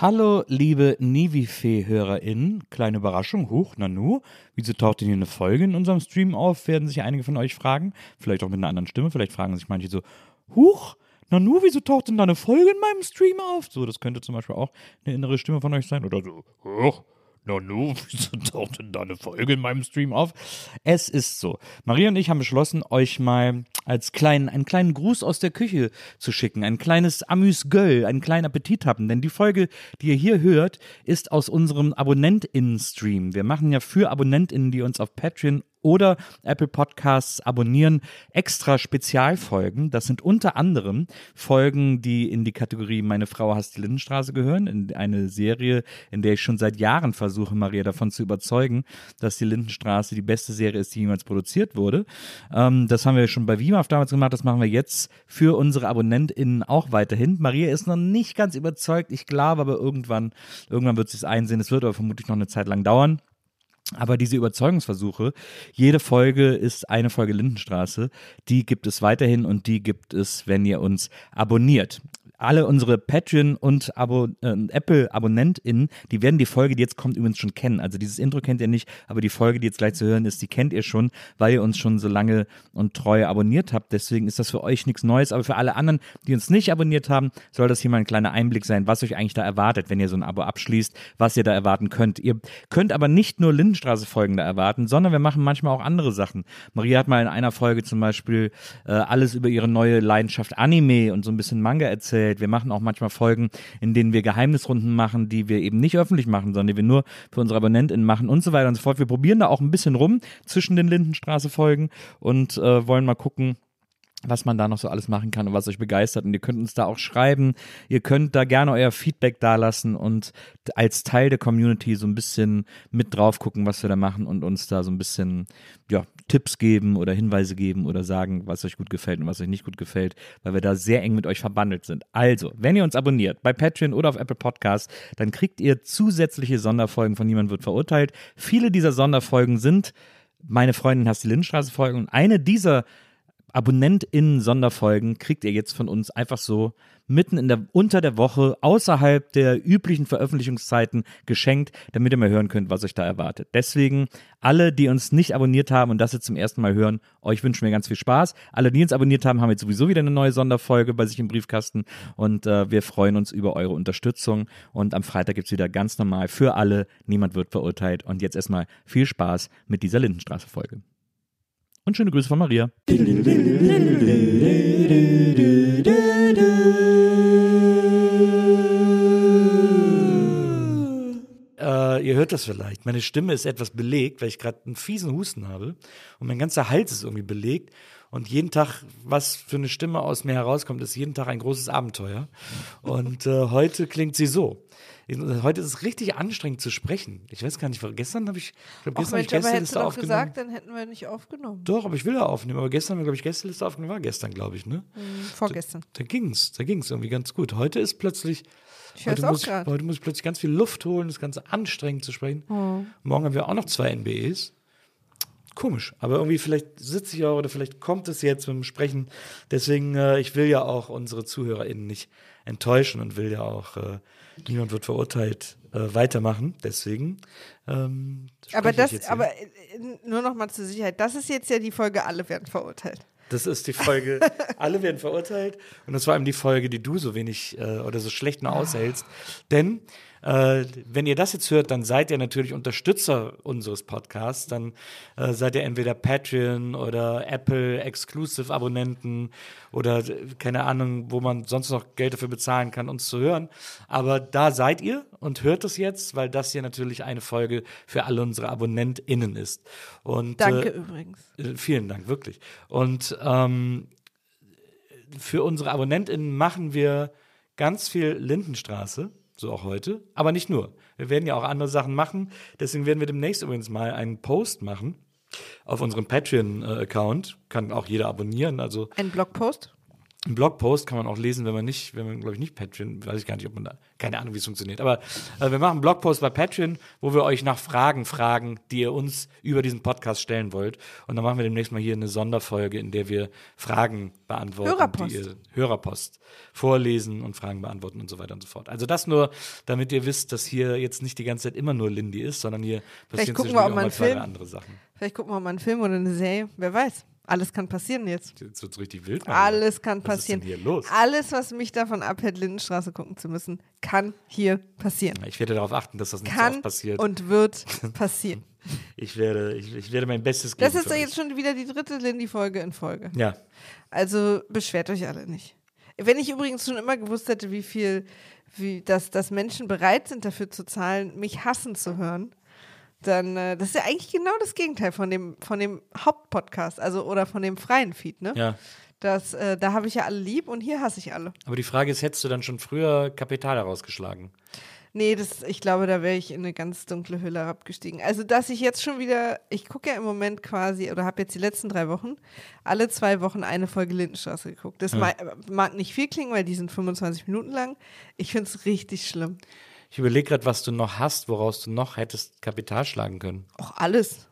Hallo, liebe Nivifee-HörerInnen. Kleine Überraschung. Huch, Nanu. Wieso taucht denn hier eine Folge in unserem Stream auf? Werden sich einige von euch fragen. Vielleicht auch mit einer anderen Stimme. Vielleicht fragen sich manche so, Huch, Nanu, wieso taucht denn da eine Folge in meinem Stream auf? So, das könnte zum Beispiel auch eine innere Stimme von euch sein. Oder so, Huch, Nanu, wieso taucht denn da eine Folge in meinem Stream auf? Es ist so. Maria und ich haben beschlossen, euch mal als kleinen, einen kleinen Gruß aus der Küche zu schicken. Ein kleines Amüs-Göll, einen kleinen Appetit haben. Denn die Folge, die ihr hier hört, ist aus unserem AbonnentInnen-Stream. Wir machen ja für AbonnentInnen, die uns auf Patreon oder Apple Podcasts abonnieren, extra Spezialfolgen. Das sind unter anderem Folgen, die in die Kategorie Meine Frau hasst die Lindenstraße gehören, in eine Serie, in der ich schon seit Jahren versuche, Maria davon zu überzeugen, dass die Lindenstraße die beste Serie ist, die jemals produziert wurde. Ähm, das haben wir schon bei WIMAF damals gemacht, das machen wir jetzt für unsere AbonnentInnen auch weiterhin. Maria ist noch nicht ganz überzeugt, ich glaube aber irgendwann, irgendwann wird sie es einsehen. Es wird aber vermutlich noch eine Zeit lang dauern. Aber diese Überzeugungsversuche, jede Folge ist eine Folge Lindenstraße, die gibt es weiterhin und die gibt es, wenn ihr uns abonniert alle unsere Patreon und Abo, äh, Apple-AbonnentInnen, die werden die Folge, die jetzt kommt, übrigens schon kennen. Also dieses Intro kennt ihr nicht, aber die Folge, die jetzt gleich zu hören ist, die kennt ihr schon, weil ihr uns schon so lange und treu abonniert habt. Deswegen ist das für euch nichts Neues, aber für alle anderen, die uns nicht abonniert haben, soll das hier mal ein kleiner Einblick sein, was euch eigentlich da erwartet, wenn ihr so ein Abo abschließt, was ihr da erwarten könnt. Ihr könnt aber nicht nur Lindenstraße-Folgen da erwarten, sondern wir machen manchmal auch andere Sachen. Maria hat mal in einer Folge zum Beispiel äh, alles über ihre neue Leidenschaft Anime und so ein bisschen Manga erzählt erzählt. Wir machen auch manchmal Folgen, in denen wir Geheimnisrunden machen, die wir eben nicht öffentlich machen, sondern die wir nur für unsere AbonnentInnen machen und so weiter und so fort. Wir probieren da auch ein bisschen rum zwischen den Lindenstraße-Folgen und äh, wollen mal gucken, was man da noch so alles machen kann und was euch begeistert. Und ihr könnt uns da auch schreiben. Ihr könnt da gerne euer Feedback dalassen und als Teil der Community so ein bisschen mit drauf gucken, was wir da machen und uns da so ein bisschen ja, Tipps geben oder Hinweise geben oder sagen, was euch gut gefällt und was euch nicht gut gefällt, weil wir da sehr eng mit euch verbandelt sind. Also, wenn ihr uns abonniert bei Patreon oder auf Apple Podcasts, dann kriegt ihr zusätzliche Sonderfolgen von Niemand wird verurteilt. Viele dieser Sonderfolgen sind meine Freundin hast die Lindenstraße Folgen und eine dieser AbonnentInnen-Sonderfolgen kriegt ihr jetzt von uns einfach so mitten in der, unter der Woche, außerhalb der üblichen Veröffentlichungszeiten geschenkt, damit ihr mal hören könnt, was euch da erwartet. Deswegen, alle, die uns nicht abonniert haben und das jetzt zum ersten Mal hören, euch wünschen wir ganz viel Spaß. Alle, die uns abonniert haben, haben jetzt sowieso wieder eine neue Sonderfolge bei sich im Briefkasten und äh, wir freuen uns über eure Unterstützung und am Freitag gibt es wieder ganz normal für alle, niemand wird verurteilt und jetzt erstmal viel Spaß mit dieser Lindenstraße-Folge. Und schöne Grüße von Maria. Äh, ihr hört das vielleicht. Meine Stimme ist etwas belegt, weil ich gerade einen fiesen Husten habe. Und mein ganzer Hals ist irgendwie belegt. Und jeden Tag, was für eine Stimme aus mir herauskommt, ist jeden Tag ein großes Abenteuer. Und äh, heute klingt sie so. Heute ist es richtig anstrengend zu sprechen. Ich weiß gar nicht, gestern habe ich, ich glaube, gestern habe ich Gästeliste aufgenommen. gesagt, dann hätten wir nicht aufgenommen. Doch, aber ich will ja aufnehmen. Aber gestern haben wir, glaube ich, Gästeliste aufgenommen. War gestern, glaube ich, ne? Mhm, vorgestern. Da, da ging's, da ging's irgendwie ganz gut. Heute ist plötzlich, Ich heute muss, auch gerade. heute muss ich plötzlich ganz viel Luft holen, das Ganze anstrengend zu sprechen. Oh. Morgen haben wir auch noch zwei NBEs. Komisch, aber irgendwie vielleicht sitze ich auch oder vielleicht kommt es jetzt mit dem Sprechen. Deswegen, äh, ich will ja auch unsere ZuhörerInnen nicht enttäuschen und will ja auch, äh, niemand wird verurteilt, äh, weitermachen. Deswegen. Ähm, Aber das, aber äh, nur noch mal zur Sicherheit, das ist jetzt ja die Folge, alle werden verurteilt. Das ist die Folge, alle werden verurteilt. Und das war eben die Folge, die du so wenig äh, oder so schlecht nur aushältst. Denn äh, wenn ihr das jetzt hört, dann seid ihr natürlich Unterstützer unseres Podcasts. Dann äh, seid ihr entweder Patreon oder Apple Exclusive Abonnenten oder äh, keine Ahnung, wo man sonst noch Geld dafür bezahlen kann, uns zu hören. Aber da seid ihr und hört es jetzt, weil das hier natürlich eine Folge für alle unsere AbonnentInnen ist. Und, Danke äh, übrigens. äh, Vielen Dank, wirklich. Und ähm, für unsere AbonnentInnen machen wir ganz viel Lindenstraße, so auch heute, aber nicht nur. Wir werden ja auch andere Sachen machen. Deswegen werden wir demnächst übrigens mal einen Post machen auf unserem Patreon-Account. Kann auch jeder abonnieren. Also Ein Blogpost? Einen Blogpost kann man auch lesen, wenn man nicht, wenn man, glaube ich, nicht Patreon, weiß ich gar nicht, ob man da, keine Ahnung, wie es funktioniert. Aber äh, wir machen einen Blogpost bei Patreon, wo wir euch nach Fragen fragen, die ihr uns über diesen Podcast stellen wollt. Und dann machen wir demnächst mal hier eine Sonderfolge, in der wir Fragen beantworten, Hörerpost. die ihr Hörerpost vorlesen und Fragen beantworten und so weiter und so fort. Also das nur, damit ihr wisst, dass hier jetzt nicht die ganze Zeit immer nur Lindy ist, sondern hier passieren gucken zwischendurch wir, auch mal drei Film- andere Sachen. Vielleicht gucken wir mal einen Film oder eine Serie. Wer weiß. Alles kann passieren jetzt. Jetzt wird's richtig wild. Alles kann Was ist denn passieren. hier los? Alles, was mich davon abhält, Lindenstraße gucken zu müssen, kann hier passieren. Ich werde darauf achten, dass das nicht so Kann oft passiert. und wird passieren. Ich werde, ich, ich werde mein Bestes geben. Das ist ja jetzt schon wieder die dritte Lindy-Folge in Folge. Ja, Also beschwert euch alle nicht. Wenn ich übrigens schon immer gewusst hätte, wie viel, wie, dass, dass Menschen bereit sind, dafür zu zahlen, mich hassen zu hören, dann, äh, das ist ja eigentlich genau das Gegenteil von dem, von dem Hauptpodcast, also oder von dem freien Feed, ne? ja. Das, äh, da habe ich ja alle lieb und hier hasse ich alle. Aber die Frage ist, hättest du dann schon früher Kapital herausgeschlagen? Nee, das, ich glaube, da wäre ich in eine ganz dunkle Hülle abgestiegen. Also, dass ich jetzt schon wieder, ich gucke ja im Moment quasi, oder habe jetzt die letzten drei Wochen, alle zwei Wochen eine Folge Lindenstraße geguckt. Das ma mag nicht viel klingen, weil die sind 25 Minuten lang. Ich finde es richtig schlimm. Ich überlege gerade, was du noch hast, woraus du noch hättest Kapital schlagen können. Auch alles.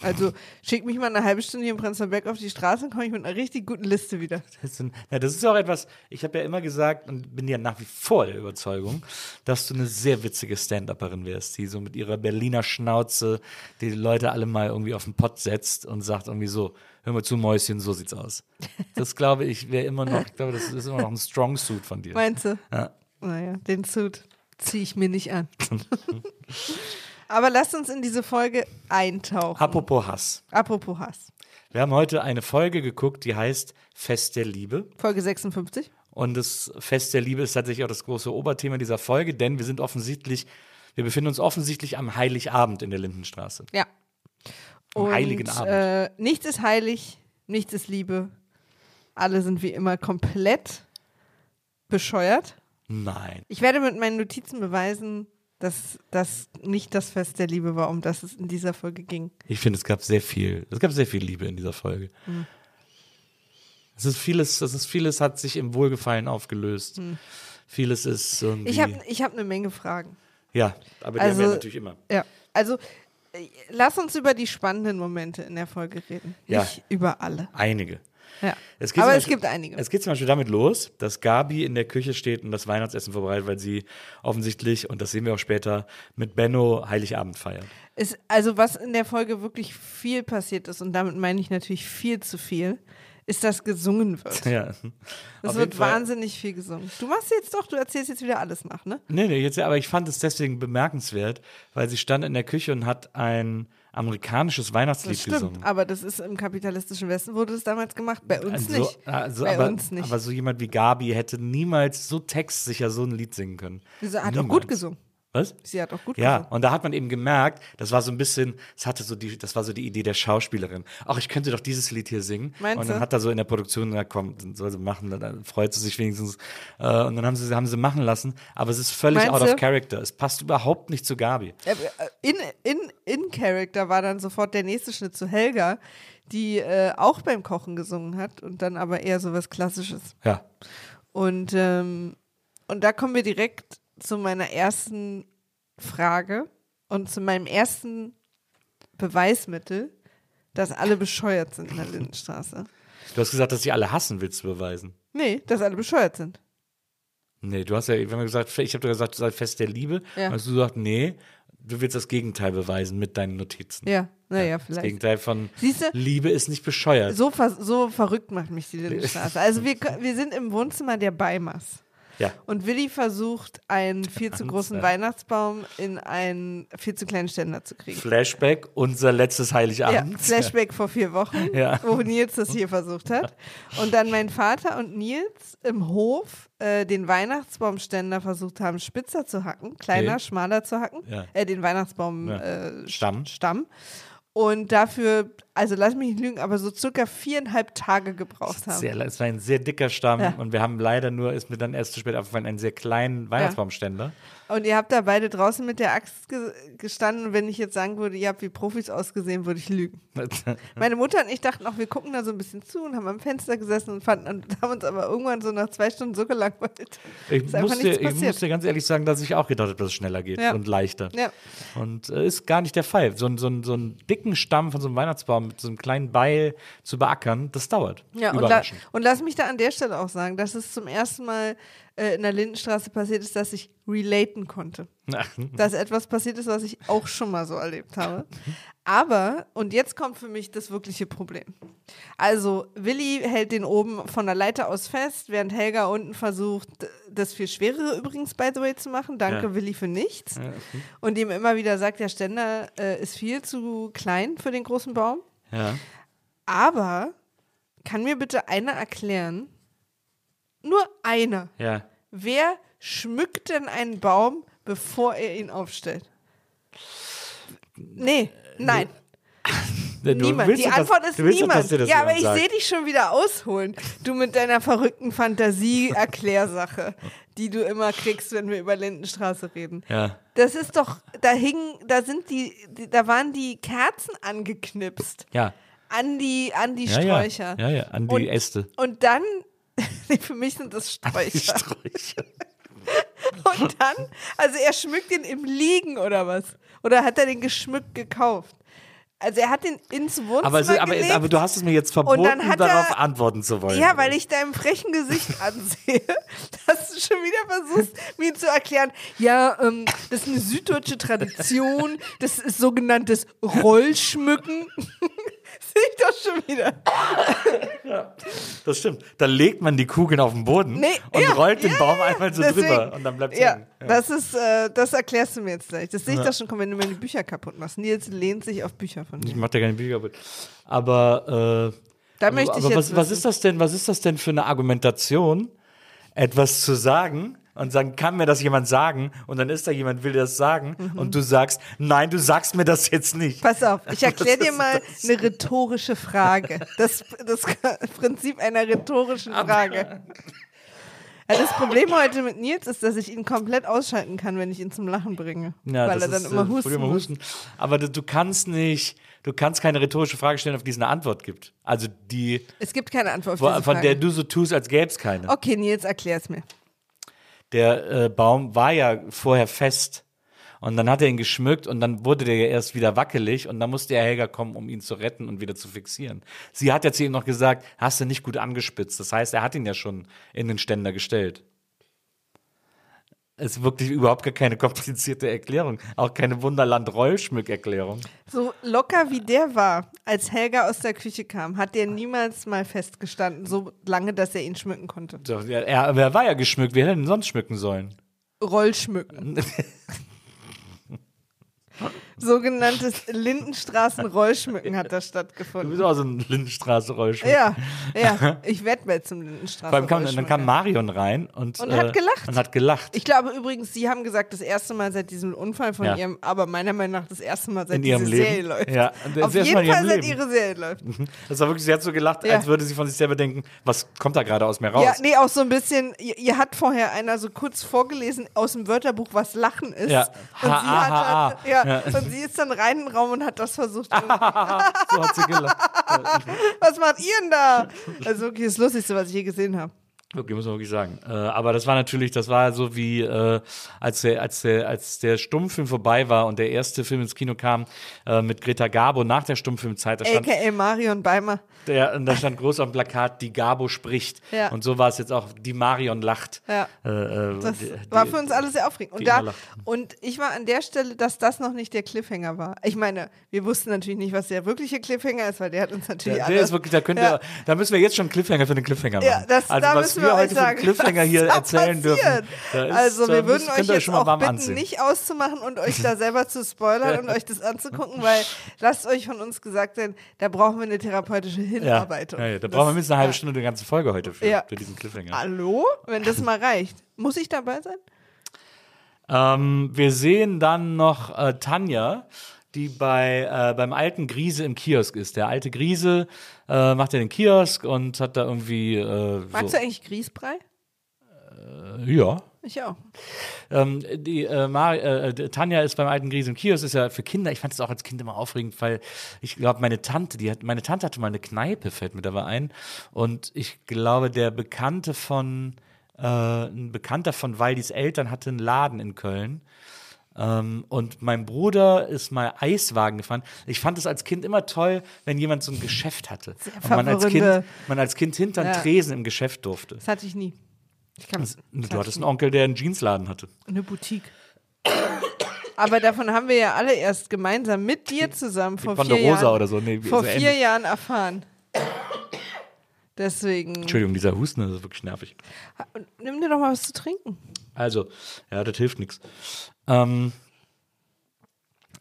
Also, schick mich mal eine halbe Stunde hier in Prenzlauer Berg auf die Straße und komme ich mit einer richtig guten Liste wieder. Das, sind, ja, das ist ja auch etwas, ich habe ja immer gesagt und bin ja nach wie vor der Überzeugung, dass du eine sehr witzige Stand-Upperin wärst, die so mit ihrer Berliner Schnauze die Leute alle mal irgendwie auf den Pott setzt und sagt irgendwie so, hör mal zu, Mäuschen, so sieht's aus. Das glaube ich, wäre immer noch, ich glaube, das ist immer noch ein Strong Suit von dir. Meinst du? Ja. Naja, den Suit ziehe ich mir nicht an. Aber lasst uns in diese Folge eintauchen. Apropos Hass. Apropos Hass. Wir haben heute eine Folge geguckt, die heißt Fest der Liebe. Folge 56. Und das Fest der Liebe ist tatsächlich auch das große Oberthema dieser Folge, denn wir sind offensichtlich, wir befinden uns offensichtlich am Heiligabend in der Lindenstraße. Ja. Am heiligen Abend. Äh, nichts ist heilig, nichts ist Liebe. Alle sind wie immer komplett bescheuert. Nein. Ich werde mit meinen Notizen beweisen, dass das nicht das Fest der Liebe war, um das es in dieser Folge ging. Ich finde, es gab sehr viel, es gab sehr viel Liebe in dieser Folge. Hm. Es ist vieles, es ist vieles hat sich im Wohlgefallen aufgelöst. Vieles ist irgendwie, Hm. Ich habe ich hab eine Menge Fragen. ja, aber die Also- haben wir natürlich immer. Ja, also äh, lass uns über die spannenden Momente in der Folge reden. Ja. Nicht über alle. Einige. Ja. Es Aber zum es Beispiel- gibt einige. Es geht zum Beispiel damit los, dass Gabi in der Küche steht und das Weihnachtsessen vorbereitet, weil sie offensichtlich, und das sehen wir auch später, mit Benno Heiligabend feiert. Es, also was in der Folge wirklich viel passiert ist, und damit meine ich natürlich viel zu viel, ist, dass gesungen wird. Ja. Es wird Fall- wahnsinnig viel gesungen. Du machst jetzt doch, du erzählst jetzt wieder alles nach, ne? Nee, nee, jetzt, aber ich fand es deswegen bemerkenswert, weil sie stand in der Küche und hat ein amerikanisches Weihnachtslied Das stimmt. gesungen. Aber das ist im kapitalistischen Westen wurde das damals gemacht, bei uns Also, nicht. Also, bei aber, uns nicht. aber so jemand wie Gabi hätte niemals so textsicher so ein Lied singen können. Sie hat auch Niemals. gut gesungen. Was? Sie hat auch gut Ja, gesungen. und da hat man eben gemerkt, das war so ein bisschen, es hatte so die, das war so die Idee der Schauspielerin. Ach, ich könnte doch dieses Lied hier singen. Meinst und dann du? hat er so in der Produktion gesagt, komm, soll sie machen, dann- freut sie sich wenigstens. Äh, und dann haben sie, haben sie machen lassen. Aber es ist völlig Meinst out du? of character. Es passt überhaupt nicht zu Gabi. Äh, In, in, in Character war dann sofort der nächste Schnitt zu Helga, die äh, auch beim Kochen gesungen hat und dann aber eher so was Klassisches. Ja. Und, ähm, und da kommen wir direkt zu meiner ersten Frage und zu meinem ersten Beweismittel, dass alle bescheuert sind in der Lindenstraße. Du hast gesagt, dass sie alle hassen, willst du beweisen. Nee, dass alle bescheuert sind. Nee, du hast ja, wenn gesagt, ich habe gesagt, du seid Fest der Liebe. Ja. Hast du gesagt, nee, du willst das Gegenteil beweisen mit deinen Notizen. Ja, naja, Das vielleicht. Gegenteil von Siehst du? Liebe ist nicht bescheuert. So, ver so verrückt macht mich die Lindenstraße. Also wir, wir sind im Wohnzimmer der Beimers. Ja. Und Willi versucht, einen viel zu großen ja. Weihnachtsbaum in einen viel zu kleinen Ständer zu kriegen. Flashback, unser letztes Ja, Heiligabend. Flashback vor vier Wochen, Ja. wo Nils das hier versucht hat. Und dann mein Vater und Nils im Hof äh, den Weihnachtsbaumständer versucht haben, spitzer zu hacken, kleiner, Okay. schmaler zu hacken. Ja. Äh, den Weihnachtsbaum Ja. äh, Stamm. Stamm. Und dafür, also lass mich nicht lügen, aber so circa viereinhalb Tage gebraucht haben. Sehr, es war ein sehr dicker Stamm Ja. und wir haben leider nur, ist mir dann erst zu spät aufgefallen, einen sehr kleinen Weihnachtsbaumständer. Und ihr habt da beide draußen mit der Axt ge gestanden. Und wenn ich jetzt sagen würde, ihr habt wie Profis ausgesehen, würde ich lügen. Meine Mutter und ich dachten auch, wir gucken da so ein bisschen zu und haben am Fenster gesessen und fanden und haben uns aber irgendwann so nach zwei Stunden so gelangweilt. Ich muss, dir, ich muss dir ganz ehrlich sagen, dass ich auch gedacht habe, dass es schneller geht Ja. und leichter. Ja. Und äh, ist gar nicht der Fall. So, so, so einen dicken Stamm von so einem Weihnachtsbaum mit so einem kleinen Beil zu beackern, das dauert. Ja, und, la und lass mich da an der Stelle auch sagen, dass es zum ersten Mal äh, in der Lindenstraße passiert ist, dass ich relaten konnte. Dass etwas passiert ist, was ich auch schon mal so erlebt habe. Aber, und jetzt kommt für mich das wirkliche Problem. Also, Willi hält den oben von der Leiter aus fest, während Helga unten versucht, das viel Schwerere übrigens, by the way, zu machen. Danke, Ja. Willi, für nichts. Und ihm immer wieder sagt, der Ständer äh, ist viel zu klein für den großen Baum. ja. Aber kann mir bitte einer erklären, nur einer, ja. wer schmückt denn einen Baum, bevor er ihn aufstellt? Nee, nein, Du niemand. Die doch, Antwort ist willst doch, niemand. das ja, aber ich sehe dich schon wieder ausholen. Du mit deiner verrückten Fantasie-Erklärsache, die du immer kriegst, wenn wir über Lindenstraße reden. Ja. Das ist doch, da hingen, da sind die, da waren die Kerzen angeknipst Ja. an die, an die Ja, ja. Sträucher. Ja, ja, an die Und- Äste. Und dann, nee, für mich sind das Sträucher. Sträucher. Und dann, also er schmückt den im Liegen oder was? Oder hat er den geschmückt gekauft? Also er hat den ins Wohnzimmer Aber, es aber, gelegt. aber du hast es mir jetzt verboten, er- darauf antworten zu wollen. ja, weil ich deinem frechen Gesicht ansehe, dass du schon wieder versuchst, mir zu erklären, ja, ähm, das ist eine süddeutsche Tradition, das ist sogenanntes Rollschmücken. Sehe ich doch schon wieder. Das stimmt. Da legt man die Kugeln auf den Boden Nee, und ja, rollt den ja, Baum ja, einmal so deswegen. drüber und dann bleibt es Ja, hängen. das ist, äh, das erklärst du mir jetzt gleich. Das sehe ich doch schon kommen, wenn du mir die Bücher kaputt machst. Nils lehnt sich auf Bücher von Ich mir. mach dir keine Bücher kaputt. Aber, äh, Da aber, möchte ich aber jetzt was, was ist das denn? Was ist das denn für eine Argumentation, etwas zu sagen und sagen, kann mir das jemand sagen? Und dann ist da jemand, will dir das sagen Mhm. und du sagst, nein, du sagst mir das jetzt nicht. Pass auf, ich erkläre dir mal das? eine rhetorische Frage. Das, das Prinzip einer rhetorischen Frage. Ja, das Problem heute mit Nils ist, dass ich ihn komplett ausschalten kann, wenn ich ihn zum Lachen bringe. Ja, weil er dann ist, immer äh, husten, immer muss. husten. Aber du, du kannst nicht, du kannst keine rhetorische Frage stellen, auf die es eine Antwort gibt. Also die, Es gibt keine Antwort auf wo, von Frage. der du so tust, als gäbe es keine. okay, Nils, erklär's mir. Der äh, Baum war ja vorher fest. Und dann hat er ihn geschmückt und dann wurde der ja erst wieder wackelig und dann musste der Helga kommen, um ihn zu retten und wieder zu fixieren. Sie hat ja zu ihm noch gesagt, hast du nicht gut angespitzt. Das heißt, er hat ihn ja schon in den Ständer gestellt. Es ist wirklich überhaupt gar keine komplizierte Erklärung. Auch keine Wunderland-Rollschmück-Erklärung. So locker wie der war, als Helga aus der Küche kam, hat der niemals mal festgestanden, so lange, dass er ihn schmücken konnte. Ja, er, er war ja geschmückt. Wer hätte denn sonst schmücken sollen? Rollschmücken. Sogenanntes Lindenstraßen-Rollschmücken hat da Du bist stattgefunden. auch so ein Lindenstraße-Rollschmuck. Ja, ja, ich werde bald zum Lindenstraßen. Vor allem kam, dann kam Marion rein und, Und hat gelacht. Und hat gelacht. Ich glaube übrigens, Sie haben gesagt, das erste Mal seit diesem Unfall von Ja. ihrem, aber meiner Meinung nach das erste Mal seit In ihrem diese Leben. Serie läuft. Ja, Auf Mal jeden Fall ihrem seit Leben. ihre Serie läuft. Das war wirklich, sie hat so gelacht, Ja. als würde sie von sich selber denken, was kommt da gerade aus mir raus? Ja, nee, auch so ein bisschen, ihr, ihr hat vorher einer so kurz vorgelesen aus dem Wörterbuch, was Lachen ist. Ja. Und, Ha, sie ah, hat ha, halt, ja, Ja. und sie ist dann rein in den Raum und hat das versucht. so hat sie gelacht. was macht ihr denn da? Also wirklich das Lustigste, was ich je gesehen habe. Wirklich, muss man wirklich sagen. Äh, aber das war natürlich, das war so wie, äh, als, der, als, der, als der Stummfilm vorbei war und der erste Film ins Kino kam äh, mit Greta Garbo nach der Stummfilmzeit. Da stand, A.k.a. Marion Beimer. der, und da stand groß auf dem Plakat, die Garbo spricht. Ja. Und so war es jetzt auch, die Marion lacht. Ja. Äh, äh, Das die- war für uns alle sehr aufregend. Und, da, und ich war an der Stelle, dass das noch nicht der Cliffhanger war. Ich meine, wir wussten natürlich nicht, was der wirkliche Cliffhanger ist, weil der hat uns natürlich Der, alle. der ist wirklich, da könnt ihr, Ja. da müssen wir jetzt schon einen Cliffhanger für den Cliffhanger machen. ja, das, also da was wir heute für sagen, Cliffhanger hier erzählen passiert. dürfen. ist- also wir würden euch jetzt auch bitten, anziehen. nicht auszumachen und euch da selber zu spoilern und euch das anzugucken, weil lasst euch von uns gesagt sein, da brauchen wir eine therapeutische Hinarbeitung. ja, ja, da Das- brauchen wir mindestens eine halbe. Stunde, die ganze Folge heute für, Ja. für diesen Cliffhanger. Hallo? Wenn das mal reicht. Muss ich dabei sein? Ähm, wir sehen dann noch äh, Tanja, die bei, äh, beim alten Griese im Kiosk ist. Der alte Griese äh, macht ja den Kiosk und hat da irgendwie. Äh, Magst so, du eigentlich Grießbrei? ja. Ich auch. Ähm, die äh, Mar äh, Tanja ist beim alten Griese im Kiosk, ist ja für Kinder, ich fand es auch als Kind immer aufregend, weil ich glaube, meine Tante, die hat, meine Tante hatte mal eine Kneipe, fällt mir dabei ein. Und ich glaube, der Bekannte von, äh, ein Bekannter von Waldis Eltern hatte einen Laden in Köln. Ähm, und mein Bruder ist mal Eiswagen gefahren. Ich fand es als Kind immer toll, wenn jemand so ein Geschäft hatte. Und man als, kind, man als Kind hinter Ja. Tresen im Geschäft durfte. Das hatte ich nie. Ich kann, das Du hatte hattest einen. Onkel, der einen Jeansladen hatte. Eine Boutique. Aber davon haben wir ja alle erst gemeinsam mit dir zusammen vor vier Jahren, oder so. Nee, vor so vier ähnlich. Jahren erfahren. Deswegen. Entschuldigung, dieser Husten das ist wirklich nervig. Nimm dir doch mal was zu trinken. Also, ja, das hilft nichts. Ähm,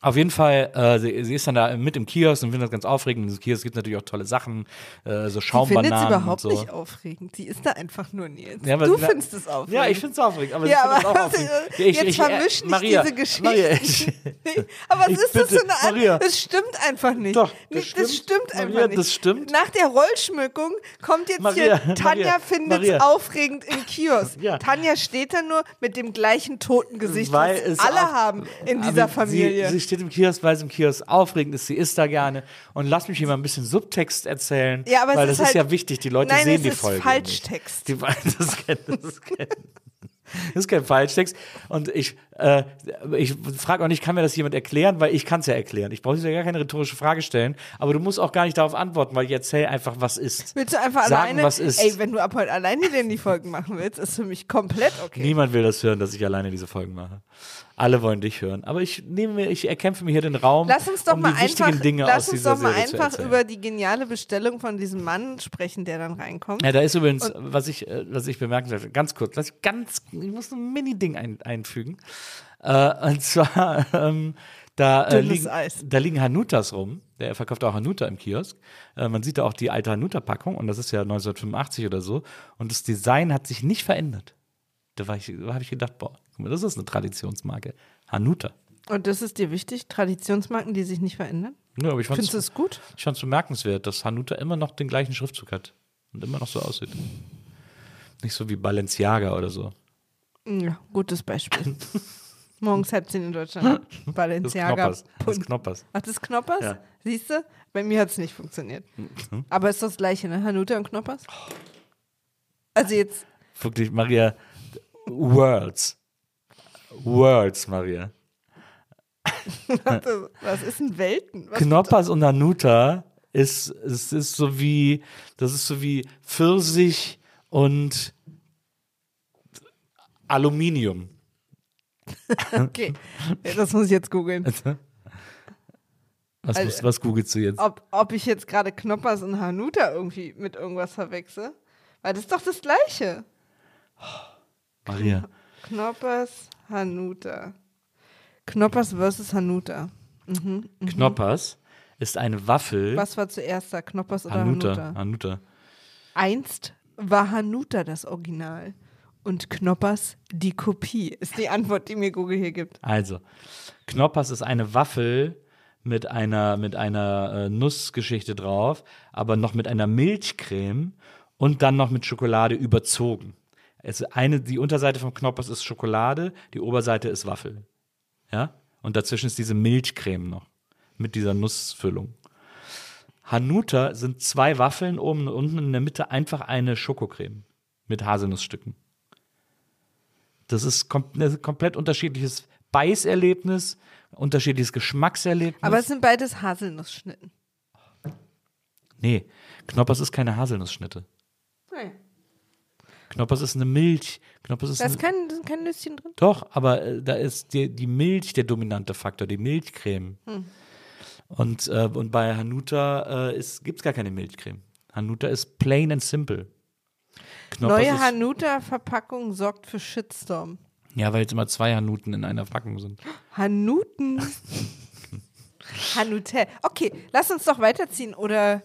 auf jeden Fall, äh, sie, sie ist dann da mit im Kiosk und findet das ganz aufregend. In diesem Kiosk gibt es natürlich auch tolle Sachen, äh, so Ich finde es Schaumbananen überhaupt so. nicht aufregend. Die ist da einfach nur Nils. Ja, du sie- findest es aufregend. Ja, ich finde es aufregend, aber Ja, es aber auch aufregend. ich- jetzt ich- äh, vermisch nicht Maria, diese Geschichten. Maria, ich, aber was ich ist das bitte, für eine Maria. Das stimmt einfach nicht. Doch, das Nee, das stimmt. stimmt einfach Maria, nicht. das stimmt. Nach der Rollschmückung kommt jetzt Maria, hier, Tanja Maria, findet es Maria. aufregend im Kiosk. Ja. Tanja steht da nur mit dem gleichen toten Gesicht, Weil was es alle haben in dieser Familie. Sie, sie steht im Kiosk, weil es im Kiosk aufregend ist. Sie isst da gerne. Und lass mich hier mal ein bisschen Subtext erzählen. Ja, aber weil ist das ist halt- ja wichtig. Die Leute Nein, sehen die ist Folge. Falschtext. Die, das, ist kein, das, ist kein, das ist kein Falschtext. Und ich, äh, ich frage auch nicht, kann mir das jemand erklären? Weil ich kann es ja erklären. Ich brauche dir ja gar keine rhetorische Frage stellen. Aber du musst auch gar nicht darauf antworten, weil ich erzähle einfach, was ist. Willst du einfach Sagen, alleine? was ist. Ey, wenn du ab heute alleine denn die Folgen machen willst, ist für mich komplett okay. Niemand will das hören, dass ich alleine diese Folgen mache. Alle wollen dich hören. Aber ich nehme mir, ich erkämpfe mir hier den Raum, Lass uns doch um mal einfach, Dinge lass uns doch mal Serie einfach über die geniale Bestellung von diesem Mann sprechen, der dann reinkommt. Ja, da ist übrigens, was ich, äh, was ich bemerkenswert, ganz kurz, lass ich ganz, ich muss ein Mini-Ding ein, einfügen. Äh, und zwar, ähm, da, äh, liegen, Eis. da liegen Hanutas rum. Der verkauft auch Hanuta im Kiosk. Äh, man sieht da auch die alte Hanuta-Packung und das ist ja 1985 oder so. Und das Design hat sich nicht verändert. Da, war ich- da habe ich gedacht, boah, guck mal, das ist eine Traditionsmarke. Hanuta. Und das ist dir wichtig? Traditionsmarken, die sich nicht verändern? Ja, aber ich Findest du es gut? Ich fand es bemerkenswert, dass Hanuta immer noch den gleichen Schriftzug hat und immer noch so aussieht. Nicht so wie Balenciaga oder so. Ja, gutes Beispiel. Morgens halb zehn in Deutschland. Das Balenciaga. Knoppers. Das Pund. Knoppers. Ach, das Knoppers? Ja. Siehst du? Bei mir hat es nicht funktioniert. Mhm. Aber ist das gleiche, ne? Hanuta und Knoppers? Also jetzt, Wirklich, Maria, Worlds. Worlds, Maria. was ist ein Welten? Was Knoppers und Hanuta ist, es ist so wie, das ist so wie Pfirsich und Aluminium. Okay, das muss ich jetzt googeln. Was, Also- was googelst du jetzt? Ob, ob ich jetzt gerade Knoppers und Hanuta irgendwie mit irgendwas verwechsel? Weil das ist doch das Gleiche. Maria. Knoppers, Hanuta. Knoppers versus Hanuta. Knoppers ist eine Waffel. Was war zuerst da? Knoppers oder Hanuta. Hanuta? Hanuta. Einst war Hanuta das Original und Knoppers die Kopie, ist die Antwort, die mir Google hier gibt. Also, Knoppers ist eine Waffel mit einer, mit einer äh, Nussgeschichte drauf, aber noch mit einer Milchcreme und dann noch mit Schokolade überzogen. Es eine, die Unterseite vom Knoppers ist Schokolade, die Oberseite ist Waffel. Ja? Und dazwischen ist diese Milchcreme noch mit dieser Nussfüllung. Hanuta sind zwei Waffeln oben und unten in der Mitte einfach eine Schokocreme. mit Haselnussstücken. Das ist kom ein komplett unterschiedliches Beißerlebnis, unterschiedliches Geschmackserlebnis. Aber es sind beides Haselnussschnitten. nee, Knoppers ist keine Haselnussschnitte. Nein. Knoppers ist eine Milch. Knoppers ist Da ist kein, keine Nüsschen drin. Doch, aber äh, da ist die, die Milch der dominante Faktor, die Milchcreme. Hm. Und, äh, und bei Hanuta äh, gibt es gar keine Milchcreme. Hanuta ist plain and simple. Knoppers Neue Hanuta-Verpackung sorgt für Shitstorm. Ja, weil jetzt immer zwei Hanuten in einer Packung sind. Hanuten. Hanutel. Okay, lass uns doch weiterziehen oder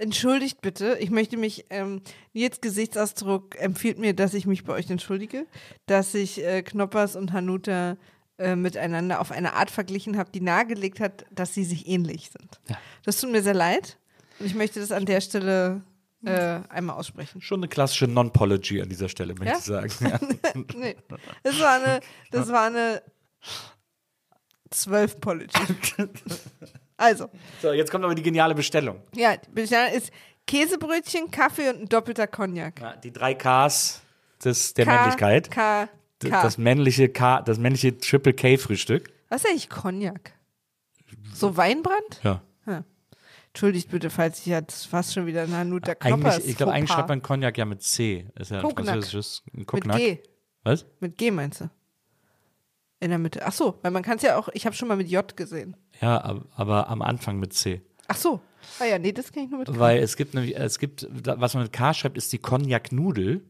entschuldigt bitte. Ich möchte mich, ähm, Nils Gesichtsausdruck empfiehlt mir, dass ich mich bei euch entschuldige, dass ich äh, Knoppers und Hanuta äh, miteinander auf eine Art verglichen habe, die nahegelegt hat, dass sie sich ähnlich sind. Ja. Das tut mir sehr leid und ich möchte das an der Stelle äh, einmal aussprechen. Schon eine klassische Non-Pology an dieser Stelle, möchte Ja? ich sagen. Ja. nee, das war eine, das war eine 12 Policy. Also, So, jetzt kommt aber die geniale Bestellung. ja, die Bestellung ist Käsebrötchen, Kaffee und ein doppelter Cognac. Ja, die drei Ks des, der K, Männlichkeit. K, K. Das männliche K, das männliche Triple K-Frühstück. Was ist eigentlich Cognac? So Weinbrand? Ja. Entschuldigt bitte, falls ich jetzt fast schon wieder eine Hanuta Knoppers Eigentlich, ich glaube, eigentlich schreibt man Cognac ja mit C. Ist ja ein Cognac. französisches ein Mit Cognac. G. Was? Mit G meinst du? In der Mitte. Ach so, weil man kann es ja auch, ich habe schon mal mit J gesehen. Ja, ab- aber am Anfang mit C. Ach so. Ah ja, nee, das kann ich nur mit K. Weil es gibt nämlich, es gibt, was man mit K schreibt, ist die Cognac-Nudel,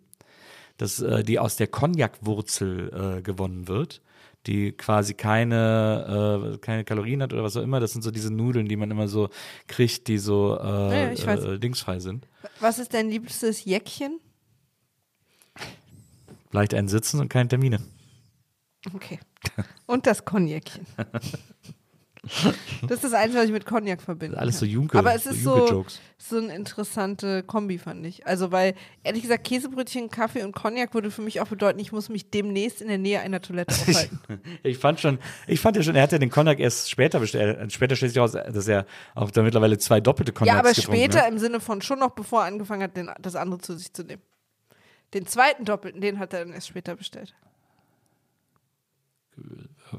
das, äh, die aus der Cognac-Wurzel äh, gewonnen wird, die quasi keine, äh, keine Kalorien hat oder was auch immer. Das sind so diese Nudeln, die man immer so kriegt, die so äh, Ja, äh, dingsfrei sind. Was ist dein liebstes Jäckchen? Leicht einen Sitzen und keine Termine. Okay. Und das Cognacchen. Das ist das Einzige, was ich mit Cognac verbinde. Alles so Junke- Aber es so ist so, Junke-Jokes. so eine interessante Kombi, fand ich. Also, weil, ehrlich gesagt, Käsebrötchen, Kaffee und Cognac würde für mich auch bedeuten, ich muss mich demnächst in der Nähe einer Toilette aufhalten. Ich fand schon, ich fand ja schon, er hat ja den Cognac erst später bestellt. Später stellt sich raus, dass er auch da mittlerweile zwei doppelte Cognacs ja, aber später hat. im Sinne von schon noch, bevor er angefangen hat, den, das andere zu sich zu nehmen. Den zweiten Doppelten, den hat er dann erst später bestellt.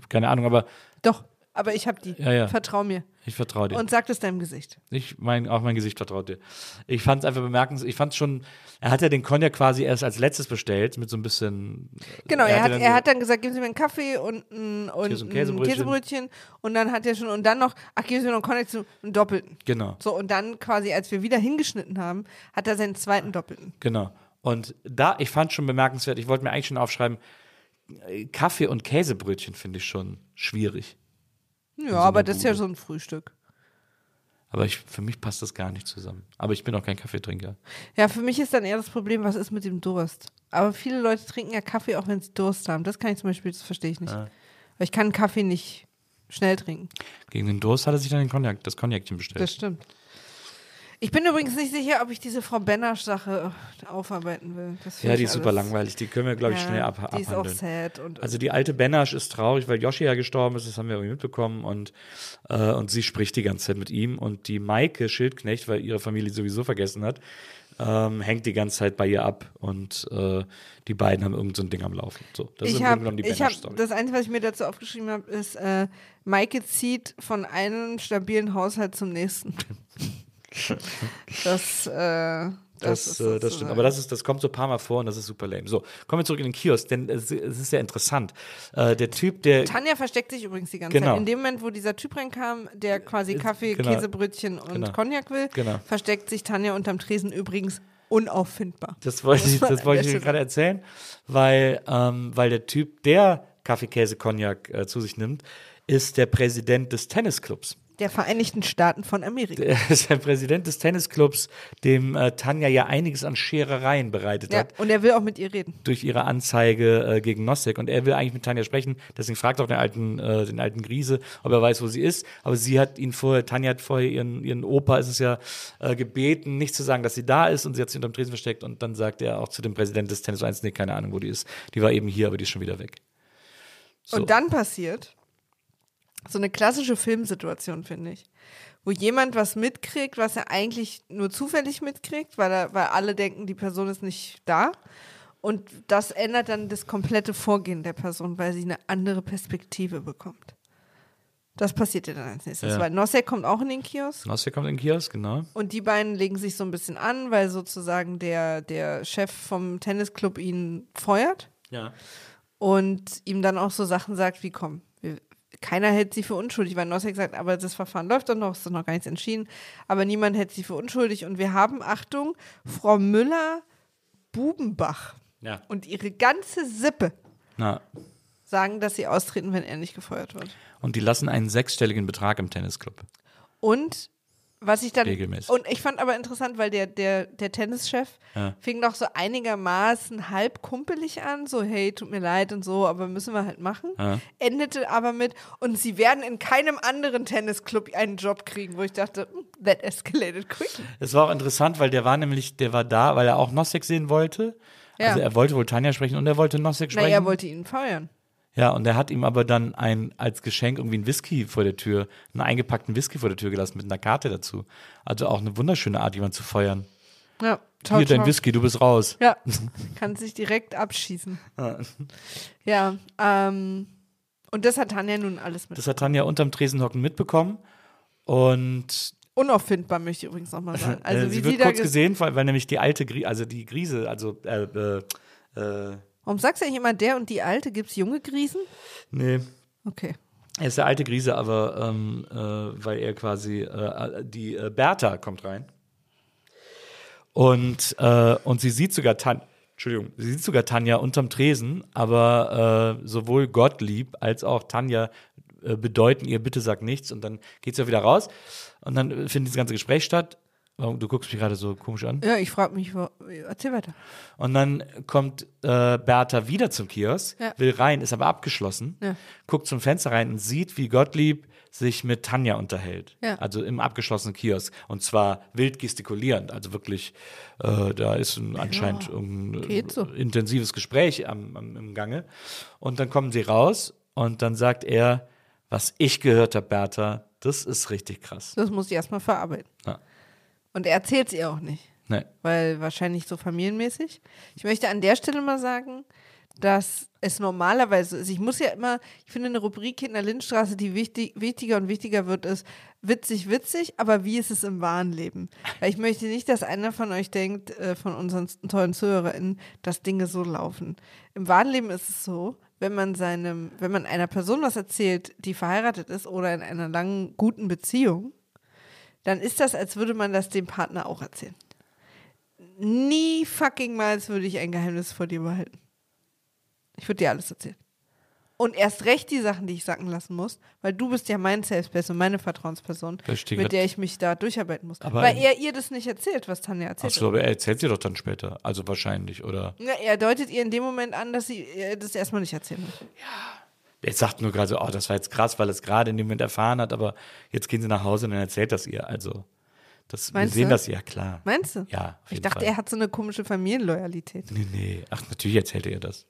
Keine Ahnung, aber Doch, aber ich habe die. Ja, ja. Vertrau mir. ich vertraue dir. Und sag das deinem Gesicht. Ich mein, auch mein Gesicht vertraut dir. Ich fand es einfach bemerkenswert. Ich fand schon, er hat ja den Cognac quasi erst als letztes bestellt, mit so ein bisschen. Genau, er, hatte hat, dann er hat dann gesagt, geben Sie mir einen Kaffee und ein, und so ein Käsebrötchen. Käsebrötchen. Und dann hat er schon, und dann noch, ach, geben Sie mir noch einen Cognac zu, einen Doppelten. Genau, So, und dann quasi, als wir wieder hingeschnitten haben, hat er seinen zweiten Doppelten. genau. Und da, ich fand schon bemerkenswert, ich wollte mir eigentlich schon aufschreiben, äh, Kaffee und Käsebrötchen finde ich schon schwierig. Ja, aber das ist ja so ein Frühstück. Aber ich, für mich passt das gar nicht zusammen. Aber ich bin auch kein Kaffeetrinker. Ja, für mich ist dann eher das Problem, was ist mit dem Durst? Aber viele Leute trinken ja Kaffee, auch wenn sie Durst haben. Das kann ich zum Beispiel, das verstehe ich nicht. Weil ich kann Kaffee nicht schnell trinken. Gegen den Durst hat er sich dann den Cognac, das Cognacchen bestellt. Das stimmt. Ich bin übrigens nicht sicher, ob ich diese Frau Benasch-Sache äh, aufarbeiten will. Ja, die ist super langweilig. Die können wir, glaube ich, Ja, schnell ab Die ist auch abhandeln. sad. Und, Also die alte Benasch ist traurig, weil Yoshi ja gestorben ist, das haben wir irgendwie mitbekommen und, äh, und sie spricht die ganze Zeit mit ihm und die Maike Schildknecht, weil ihre Familie sowieso vergessen hat, ähm, hängt die ganze Zeit bei ihr ab und äh, die beiden haben irgend so ein Ding am Laufen. So, das ist ich im Grunde habe, genommen die Benasch-Story. das Einzige, was ich mir dazu aufgeschrieben habe, ist, äh, Maike zieht von einem stabilen Haushalt zum nächsten. das, äh, das, Das, äh, das stimmt. Aber das, ist, das kommt so ein paar Mal vor und das ist super lame. So, kommen wir zurück in den Kiosk, denn es, es ist sehr interessant. Äh, der Typ, der. Tanja versteckt sich übrigens die ganze Genau. Zeit. In dem Moment, wo dieser Typ reinkam, der quasi Kaffee, genau. Käsebrötchen und Genau. Cognac will, Genau. versteckt sich Tanja unterm Tresen übrigens unauffindbar. Das wollte ich, das wollte ich gerade erzählen, weil, ähm, weil der Typ, der Kaffee, Käse, Cognac äh, zu sich nimmt, ist der Präsident des Tennisclubs. Der Vereinigten Staaten von Amerika. Er ist der Präsident des Tennisclubs, dem äh, Tanja ja einiges an Scherereien bereitet Ja, hat und er will auch mit ihr reden. durch ihre Anzeige äh, gegen Nosek. Und er will eigentlich mit Tanja sprechen, deswegen fragt auch den alten, äh, den alten Griese, ob er weiß, wo sie ist. Aber sie hat ihn vorher, Tanja hat vorher ihren, ihren Opa, ist es ja, äh, gebeten, nicht zu sagen, dass sie da ist. Und sie hat sich unterm Tresen versteckt. Und dann sagt er auch zu dem Präsident des Tennis 1, nee, keine Ahnung, wo die ist. Die war eben hier, aber die ist schon wieder weg. So. Und dann passiert so eine klassische Filmsituation, finde ich, wo jemand was mitkriegt, was er eigentlich nur zufällig mitkriegt, weil, er, weil alle denken, die Person ist nicht da. Und das ändert dann das komplette Vorgehen der Person, weil sie eine andere Perspektive bekommt. Das passiert ja dann als nächstes, Ja. weil Nosek kommt auch in den Kiosk Nossi kommt in den Kiosk, genau. und die beiden legen sich so ein bisschen an, weil sozusagen der, der Chef vom Tennisclub ihn feuert Ja. und ihm dann auch so Sachen sagt wie, komm, keiner hält sie für unschuldig, weil Nosek sagt, aber das Verfahren läuft doch noch, es ist noch gar nichts entschieden, aber niemand hält sie für unschuldig und wir haben, Achtung, Frau Müller-Bubenbach Ja. und ihre ganze Sippe Na. sagen, dass sie austreten, wenn er nicht gefeuert wird. Und die lassen einen sechsstelligen Betrag im Tennisclub. Und was ich dann. Regelmäßig. Und ich fand aber interessant, weil der, der, der Tennischef Ja. fing doch so einigermaßen halb kumpelig an, so, hey, tut mir leid und so, aber müssen wir halt machen. Ja. Endete aber mit, und sie werden in keinem anderen Tennisclub einen Job kriegen, wo ich dachte, hm, that escalated quickly. Es war auch interessant, weil der war nämlich, der war da, weil er auch Nosek sehen wollte. Ja. Also er wollte wohl Tanja sprechen und er wollte Nosek sprechen. er wollte ihn feuern. Ja, und er hat ihm aber dann ein, als Geschenk irgendwie einen Whisky vor der Tür, einen eingepackten Whisky vor der Tür gelassen mit einer Karte dazu. Also auch eine wunderschöne Art, jemanden zu feuern. Ja, ciao, Hier dein. Whisky, du bist raus. Ja, kann sich direkt abschießen. Ja, ähm, und das hat Tanja nun alles mit. Das hat Tanja unterm Tresenhocken mitbekommen. Und Unauffindbar, möchte ich übrigens nochmal sagen. Also, äh, wie sie sie wird da kurz ges- gesehen, weil, weil nämlich die alte, Grie also die Grise, also äh, äh, äh, Warum sagst du eigentlich immer der und die Alte? Gibt es junge Grießen? nee, Okay. er ist der alte Grise, aber ähm, äh, weil er quasi, äh, die äh, Bertha kommt rein. Und, äh, und sie sieht sogar Tanja, Entschuldigung, sie sieht sogar Tanja unterm Tresen, aber äh, sowohl Gottlieb als auch Tanja äh, bedeuten ihr, bitte sag nichts und dann geht sie ja wieder raus und dann findet das ganze Gespräch statt. Du guckst mich gerade so komisch an. Ja, ich frage mich, wo, erzähl weiter. Und dann kommt äh, Bertha wieder zum Kiosk, Ja. will rein, ist aber abgeschlossen, Ja. guckt zum Fenster rein und sieht, wie Gottlieb sich mit Tanja unterhält. Ja. Also im abgeschlossenen Kiosk. Und zwar wild gestikulierend. Also wirklich, äh, da ist ein, anscheinend ein geht so. intensives Gespräch am, am, im Gange. Und dann kommen sie raus und dann sagt er, was ich gehört habe, Bertha, das ist richtig krass. Das muss ich erstmal verarbeiten. Ja. Und er erzählt es ihr auch nicht, Nee. weil wahrscheinlich so familienmäßig. Ich möchte an der Stelle mal sagen, dass es normalerweise ist. Ich muss ja immer, ich finde eine Rubrik in der Lindstraße, die wichtig, wichtiger und wichtiger wird, ist witzig, witzig, aber wie ist es im wahren Leben? Weil ich möchte nicht, dass einer von euch denkt, äh, von unseren tollen ZuhörerInnen, dass Dinge so laufen. Im wahren Leben ist es so, wenn man seinem, wenn man einer Person was erzählt, die verheiratet ist oder in einer langen, guten Beziehung, dann ist das, als würde man das dem Partner auch erzählen. Nie fucking mal würde ich ein Geheimnis vor dir behalten. Ich würde dir alles erzählen. Und erst recht die Sachen, die ich sacken lassen muss, weil du bist ja mein Safe Space und meine Vertrauensperson, mit der ich mich da durcharbeiten muss. Aber- weil er ihr das nicht erzählt, was Tanja erzählt. Achso, aber er erzählt sie doch dann später. Also wahrscheinlich, oder? Ja, er deutet ihr in dem Moment an, dass sie ihr das erstmal nicht erzählen möchte. Er sagt nur gerade so, oh, das war jetzt krass, weil er es gerade in dem Moment erfahren hat, aber jetzt gehen sie nach Hause und dann erzählt das ihr. Also, das, wir Meinst sehen du? das ja, klar. Meinst du? Ja, Ich dachte, Fall. er hat so eine komische Familienloyalität. Nee, nee. Ach, natürlich erzählt er ihr das.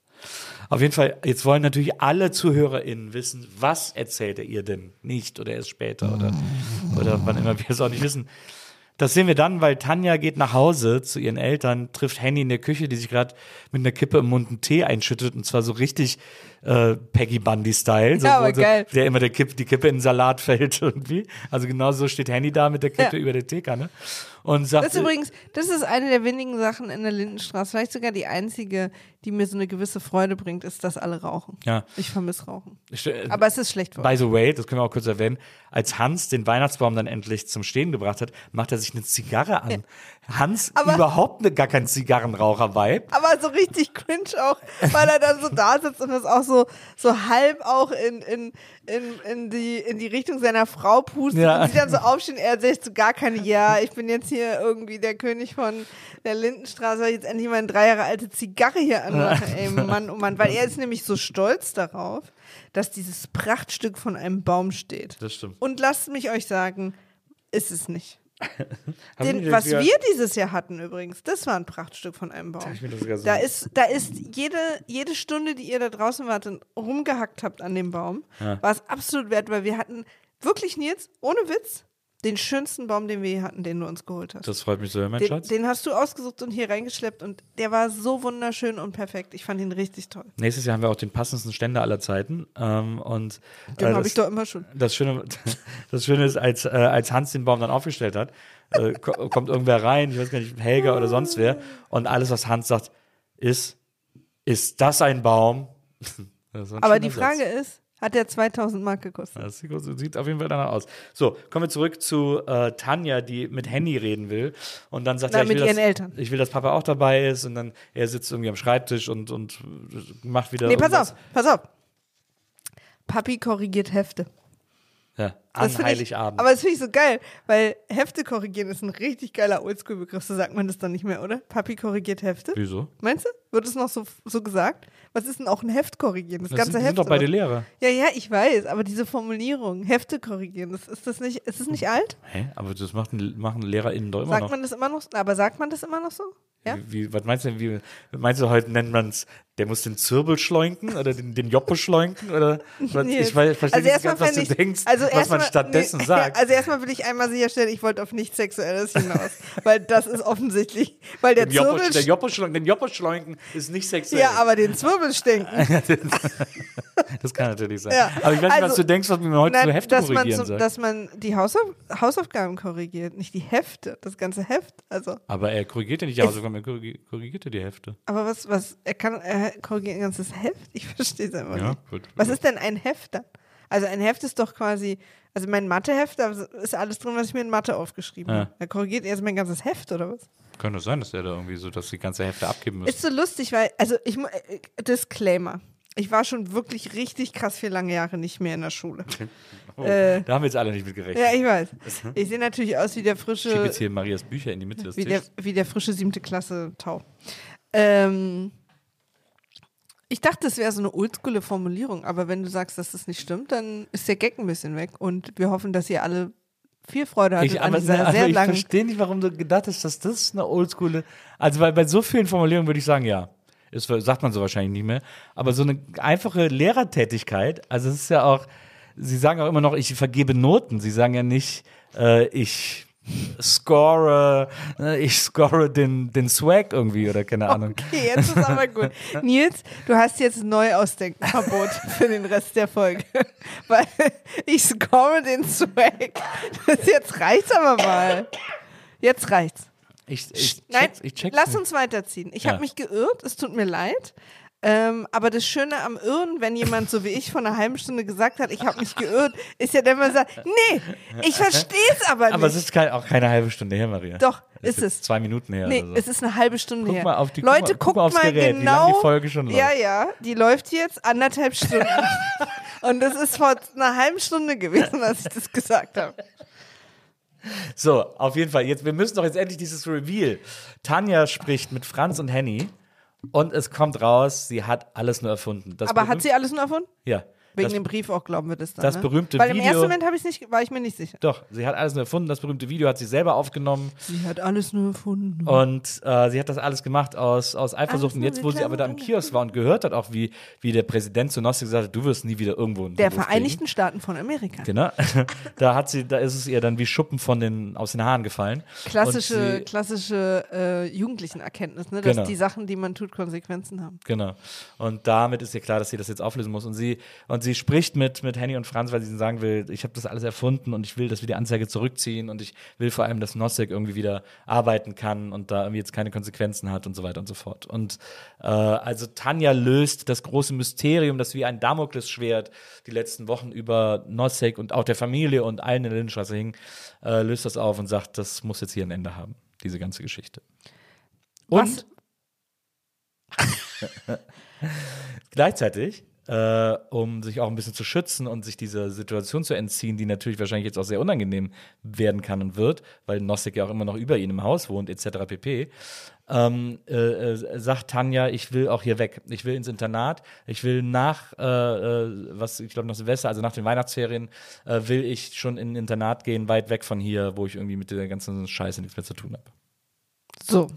Auf jeden Fall, jetzt wollen natürlich alle ZuhörerInnen wissen, was erzählt er ihr denn nicht oder erst später oder, oder wann immer wir es auch nicht wissen. Das sehen wir dann, weil Tanja geht nach Hause zu ihren Eltern, trifft Henny in der Küche, die sich gerade mit einer Kippe im Mund einen Tee einschüttet und zwar so richtig äh, Peggy Bundy-Style. So, Ja, so. Der immer der Kipp, die Kippe in den Salat fällt irgendwie. Also genau so steht Henny da mit der Kippe Ja. über der Teekanne und sagt, Das ist übrigens, das ist eine der wenigen Sachen in der Lindenstraße, vielleicht sogar die einzige, die mir so eine gewisse Freude bringt, ist, dass alle rauchen. Ja. Ich vermisse Rauchen. äh, Aber es ist schlecht für By the way, das können wir auch kurz erwähnen, als Hans den Weihnachtsbaum dann endlich zum Stehen gebracht hat, macht er sich eine Zigarre an. Hans Aber- überhaupt ne, gar kein Zigarrenraucher-Vibe. Aber so richtig cringe auch, weil er dann so da sitzt und das auch so, so halb auch in, in, in, in, die, in die Richtung seiner Frau pustet Ja. und sie dann so aufstehen, er sagt so gar keine, ja, ich bin jetzt hier irgendwie der König von der Lindenstraße, weil ich jetzt endlich meine drei Jahre alte Zigarre hier anmache, ey, Mann, oh Mann, weil er ist nämlich so stolz darauf, dass dieses Prachtstück von einem Baum steht. Das stimmt. Und lasst mich euch sagen, ist es nicht. Den, was wir dieses Jahr hatten übrigens, das war ein Prachtstück von einem Baum. Da ist, da ist jede, jede Stunde, die ihr da draußen wart und rumgehackt habt an dem Baum, war es absolut wert, weil wir hatten wirklich Nils, ohne Witz, Den schönsten Baum, den wir hier hatten, den du uns geholt hast. Das freut mich sehr, mein Den, Schatz. den hast du ausgesucht und hier reingeschleppt und der war so wunderschön und perfekt. Ich fand ihn richtig toll. Nächstes Jahr haben wir auch den passendsten Ständer aller Zeiten. Ähm, und Den äh, habe ich doch immer schon. Das Schöne, das Schöne ist, als, äh, als Hans den Baum dann aufgestellt hat, äh, ko kommt irgendwer rein, ich weiß gar nicht, Helga oder sonst wer, und alles, was Hans sagt, ist, ist das ein Baum? Das ein Aber die Frage Satz. ist, hat der 2000 Mark gekostet? Das sieht, auf jeden Fall danach aus. So, kommen wir zurück zu äh, Tanja, die mit Henny reden will. Und dann sagt Na, er, ich mit will, ihren dass, Eltern. ich will, dass Papa auch dabei ist. Und dann er sitzt irgendwie am Schreibtisch und, und macht wieder. Nee, pass irgendwas. auf, pass auf. Papi korrigiert Hefte. Ja, Das an Heiligabend. Aber das finde ich so geil, weil Hefte korrigieren ist ein richtig geiler Oldschool-Begriff. So sagt man das dann nicht mehr, oder? Papi korrigiert Hefte. Wieso? Meinst du? Wird es noch so, so gesagt? Was ist denn auch ein Heft korrigieren? Das, Das ganze sind, die Heft. sind doch beide oder? Lehrer. Ja, ja, ich weiß, aber diese Formulierung, Hefte korrigieren, das, ist das nicht, ist das nicht alt? Hä? Aber das machen, machen LehrerInnen doch immer Sagt noch. man das immer noch? Aber sagt man das immer noch so? Ja? Wie, wie, was meinst du denn, wie, meinst du, heute nennt man es, der muss den Zirbel schleunken oder den, den Joppe schleunken oder? Was, Nee. ich weiß, verstehe Also nicht ganz, was fände du ich- denkst, also was man erstmal- stattdessen nee, sagt. Also erstmal will ich einmal sicherstellen, ich wollte auf nichts Sexuelles hinaus, weil das ist offensichtlich, weil der Den Joppe, Zirbel, der Joppe schleunken, den Joppe schleunken ist nicht sexuell. ja, aber den Zwirbel stinken. das kann natürlich sein. Ja. Aber ich weiß nicht, was Also, du denkst, was man heute Nein, zu Hefte dass man, korrigieren zum, sagt. dass man die Hausauf Hausaufgaben korrigiert, nicht die Hefte, das ganze Heft. Also, aber er korrigiert ja nicht die Hausaufgaben, er korrigi- korrigiert ja die Hefte. aber was, was, er kann, er korrigiert ein ganzes Heft? Ich verstehe es einfach Ja, nicht. Was ist denn ein Heft dann? Also ein Heft ist doch quasi, also mein Matheheft, da ist alles drin, was ich mir in Mathe aufgeschrieben Ja. habe. Er korrigiert erst mein ganzes Heft, oder was? Könnte sein, dass er da irgendwie so, dass die ganze Hefte abgeben müssen. Ist so lustig, weil, also ich, äh, Disclaimer. Ich war schon wirklich richtig krass für lange Jahre nicht mehr in der Schule. Oh, äh, da haben wir jetzt alle nicht mit gerechnet. Ja, ich weiß. Ich sehe natürlich aus wie der frische. Ich schiebe jetzt hier Marias Bücher in die Mitte des wie der, wie der frische siebte Klasse Tau. Ähm, ich dachte, das wäre so eine oldschoole Formulierung, aber wenn du sagst, dass das nicht stimmt, dann ist der Gag ein bisschen weg und wir hoffen, dass ihr alle viel Freude hattet Ich, an aber, dieser aber sehr ich langen. verstehe nicht, warum du gedacht hast, dass das eine oldschoole. Also bei, bei so vielen Formulierungen würde ich sagen, ja. Das sagt man so wahrscheinlich nicht mehr. Aber so eine einfache Lehrertätigkeit, also es ist ja auch, sie sagen auch immer noch, ich vergebe Noten. Sie sagen ja nicht, äh, ich score, äh, ich score den, den Swag irgendwie oder keine Ahnung. Okay, jetzt ist aber gut. Nils, du hast jetzt Neuausdenkenverbot für den Rest der Folge. Weil ich score den Swag. Das jetzt reicht's aber mal. Jetzt reicht's. Ich, ich, Nein, ich lass nicht. uns weiterziehen. Ich Ja. habe mich geirrt, es tut mir leid. Ähm, aber das Schöne am Irren, wenn jemand so wie ich vor einer halben Stunde gesagt hat, ich habe mich geirrt, ist ja, wenn man sagt, nee, ich verstehe es aber nicht. Aber es ist auch keine halbe Stunde her, Maria. Doch, Es ist es. Zwei Minuten her. Nee, so. es ist eine halbe Stunde Guck her. mal auf die- Leute, guck guckt mal aufs mal Gerät, genau. die Folge schon Ja, läuft. ja, die läuft jetzt anderthalb Stunden. Und das ist vor einer halben Stunde gewesen, als ich das gesagt habe. So, auf jeden Fall. Jetzt, wir müssen doch jetzt endlich dieses Reveal. Tanja spricht mit Franz und Henny und es kommt raus, sie hat alles nur erfunden. Das Aber hat berühmt- sie alles nur erfunden? Ja. Wegen das, dem Brief auch glauben wir das dann. das ne? berühmte Weil im Video- ersten Moment habe ich nicht, war ich mir nicht sicher. Doch, sie hat alles nur erfunden. Das berühmte Video hat sie selber aufgenommen Sie hat alles nur erfunden. und äh, sie hat das alles gemacht aus, aus Eifersucht. Und jetzt, wo sie aber da im. Kiosk war und gehört hat, auch wie, wie der Präsident zu Nossi gesagt hat, du wirst nie wieder irgendwo einen Der Vereinigten Staaten von Amerika. Kriegen. Genau. da hat sie, da ist es ihr dann wie Schuppen von den, aus den Haaren gefallen. Klassische, sie, klassische äh, Jugendlichen-Erkenntnis, ne? dass Genau. die Sachen, die man tut, Konsequenzen haben. Genau. Und damit ist ihr klar, dass sie das jetzt auflösen muss. Und sie, und sie spricht mit, mit Henny und Franz, weil sie ihnen sagen will, ich habe das alles erfunden und ich will, dass wir die Anzeige zurückziehen und ich will vor allem, dass Nosek irgendwie wieder arbeiten kann und da irgendwie jetzt keine Konsequenzen hat und so weiter und so fort. Und äh, also Tanja löst das große Mysterium, das wie ein Damoklesschwert die letzten Wochen über Nosek und auch der Familie und allen in der Lindenstraße hing, äh, löst das auf und sagt, das muss jetzt hier ein Ende haben, diese ganze Geschichte. Und Was? gleichzeitig, äh, um sich auch ein bisschen zu schützen und sich dieser Situation zu entziehen, die natürlich wahrscheinlich jetzt auch sehr unangenehm werden kann und wird, weil Nosek ja auch immer noch über ihn im Haus wohnt, etc. pp. Ähm, äh, äh, sagt Tanja, ich will auch hier weg. Ich will ins Internat. Ich will nach, äh, äh, was ich glaube, nach Silvester, also nach den Weihnachtsferien, äh, will ich schon in ein Internat gehen, weit weg von hier, wo ich irgendwie mit der ganzen Scheiße nichts mehr zu tun habe. So,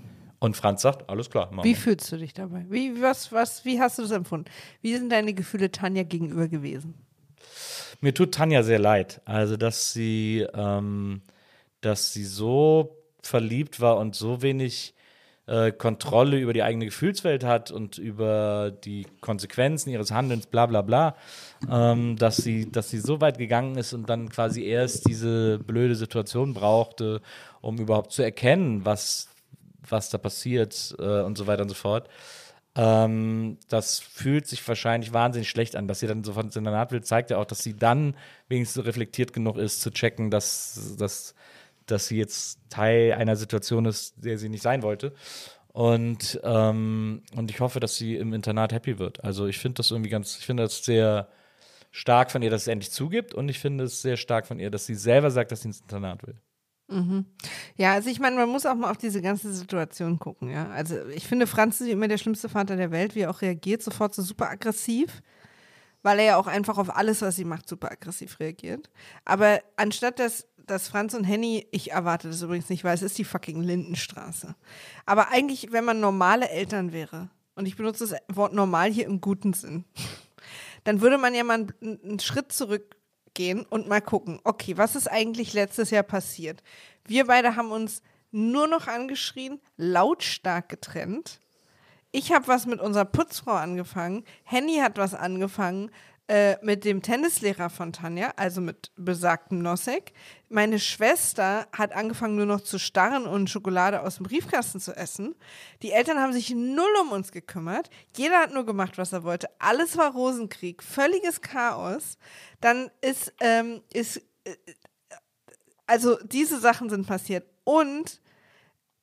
Und Franz sagt, alles klar, machen wie fühlst du dich dabei? Wie, was, was, wie hast du das empfunden? Wie sind deine Gefühle Tanja gegenüber gewesen? Mir tut Tanja sehr leid. Also, dass sie, ähm, dass sie so verliebt war und so wenig äh, Kontrolle über die eigene Gefühlswelt hat und über die Konsequenzen ihres Handelns, bla bla bla, ähm, dass, sie, dass sie so weit gegangen ist und dann quasi erst diese blöde Situation brauchte, um überhaupt zu erkennen, was, was da passiert äh, und so weiter und so fort. Ähm, das fühlt sich wahrscheinlich wahnsinnig schlecht an, dass sie dann sofort in der Naht will, zeigt ja auch, dass sie dann wenigstens reflektiert genug ist, zu checken, dass, dass, dass sie jetzt Teil einer Situation ist, der sie nicht sein wollte. Und, ähm, und ich hoffe, dass sie im Internat happy wird. Also ich finde das irgendwie ganz, ich finde das sehr stark von ihr, dass sie endlich zugibt und ich finde es sehr stark von ihr, dass sie selber sagt, dass sie ins Internat will. Mhm. Ja, also ich meine, man muss auch mal auf diese ganze Situation gucken, ja. Also ich finde, Franz ist immer der schlimmste Vater der Welt, wie er auch reagiert, sofort so super aggressiv, weil er ja auch einfach auf alles, was sie macht, super aggressiv reagiert. Aber anstatt dass, dass Franz und Henny, ich erwarte das übrigens nicht, weil es ist die fucking Lindenstraße. Aber eigentlich, wenn man normale Eltern wäre, und ich benutze das Wort normal hier im guten Sinn, dann würde man ja mal einen, einen Schritt zurück gehen und mal gucken, okay, was ist eigentlich letztes Jahr passiert? Wir beide haben uns nur noch angeschrien, lautstark getrennt. Ich habe was mit unserer Putzfrau angefangen. Henny hat was angefangen äh, mit dem Tennislehrer von Tanja, also mit besagtem Nosek. Meine Schwester hat angefangen nur noch zu starren und Schokolade aus dem Briefkasten zu essen. Die Eltern haben sich null um uns gekümmert. Jeder hat nur gemacht, was er wollte. Alles war Rosenkrieg, völliges Chaos. Dann ist, ähm, ist äh, also diese Sachen sind passiert. Und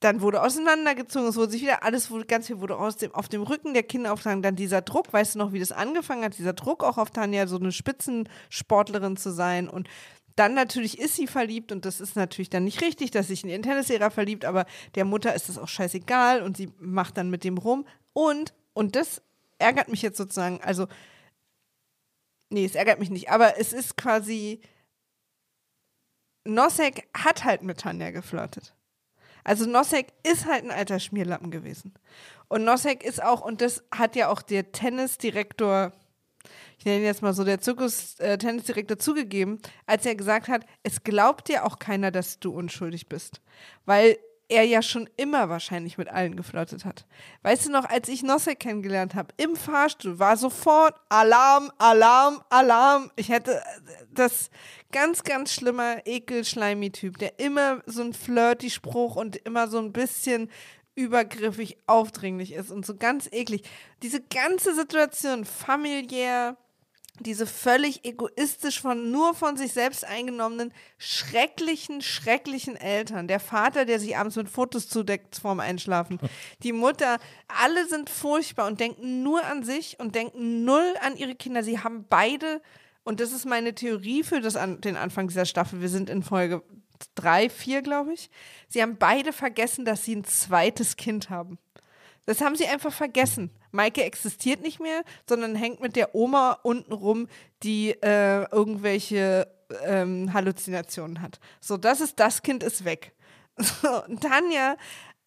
dann wurde auseinandergezogen, es wurde sich wieder, alles wurde, ganz viel wurde aus dem, auf dem Rücken der Kinder aufgetragen. Dann dieser Druck, weißt du noch, wie das angefangen hat, dieser Druck auch auf Tanja, so eine Spitzensportlerin zu sein. Und dann natürlich ist sie verliebt und das ist natürlich dann nicht richtig, dass sich in ihren Tennislehrer verliebt, aber der Mutter ist das auch scheißegal und sie macht dann mit dem rum. Und, und das ärgert mich jetzt sozusagen, also, nee, es ärgert mich nicht, aber es ist quasi, Nosek hat halt mit Tanja geflirtet. Also Nosek ist halt ein alter Schmierlappen gewesen. Und Nosek ist auch, und das hat ja auch der Tennisdirektor, ich nenne ihn jetzt mal so, der Zirkus-Tennisdirektor zugegeben, als er gesagt hat, es glaubt dir auch keiner, dass du unschuldig bist. Weil er ja schon immer wahrscheinlich mit allen geflirtet hat. Weißt du noch, als ich Nosek kennengelernt habe, im Fahrstuhl war sofort Alarm, Alarm, Alarm. Ich hätte das ganz, ganz schlimmer Ekel-Schleimi-Typ, der immer so ein flirty Spruch und immer so ein bisschen übergriffig, aufdringlich ist und so ganz eklig. Diese ganze Situation familiär, diese völlig egoistisch von nur von sich selbst eingenommenen, schrecklichen, schrecklichen Eltern. Der Vater, der sich abends mit Fotos zudeckt vorm Einschlafen. Die Mutter, alle sind furchtbar und denken nur an sich und denken null an ihre Kinder. Sie haben beide, und das ist meine Theorie für das, den Anfang dieser Staffel, wir sind in Folge drei, vier, glaube ich. Sie haben beide vergessen, dass sie ein zweites Kind haben. Das haben sie einfach vergessen. Maike existiert nicht mehr, sondern hängt mit der Oma unten rum, die äh, irgendwelche ähm, Halluzinationen hat. So, das ist, das Kind ist weg. So, Tanja,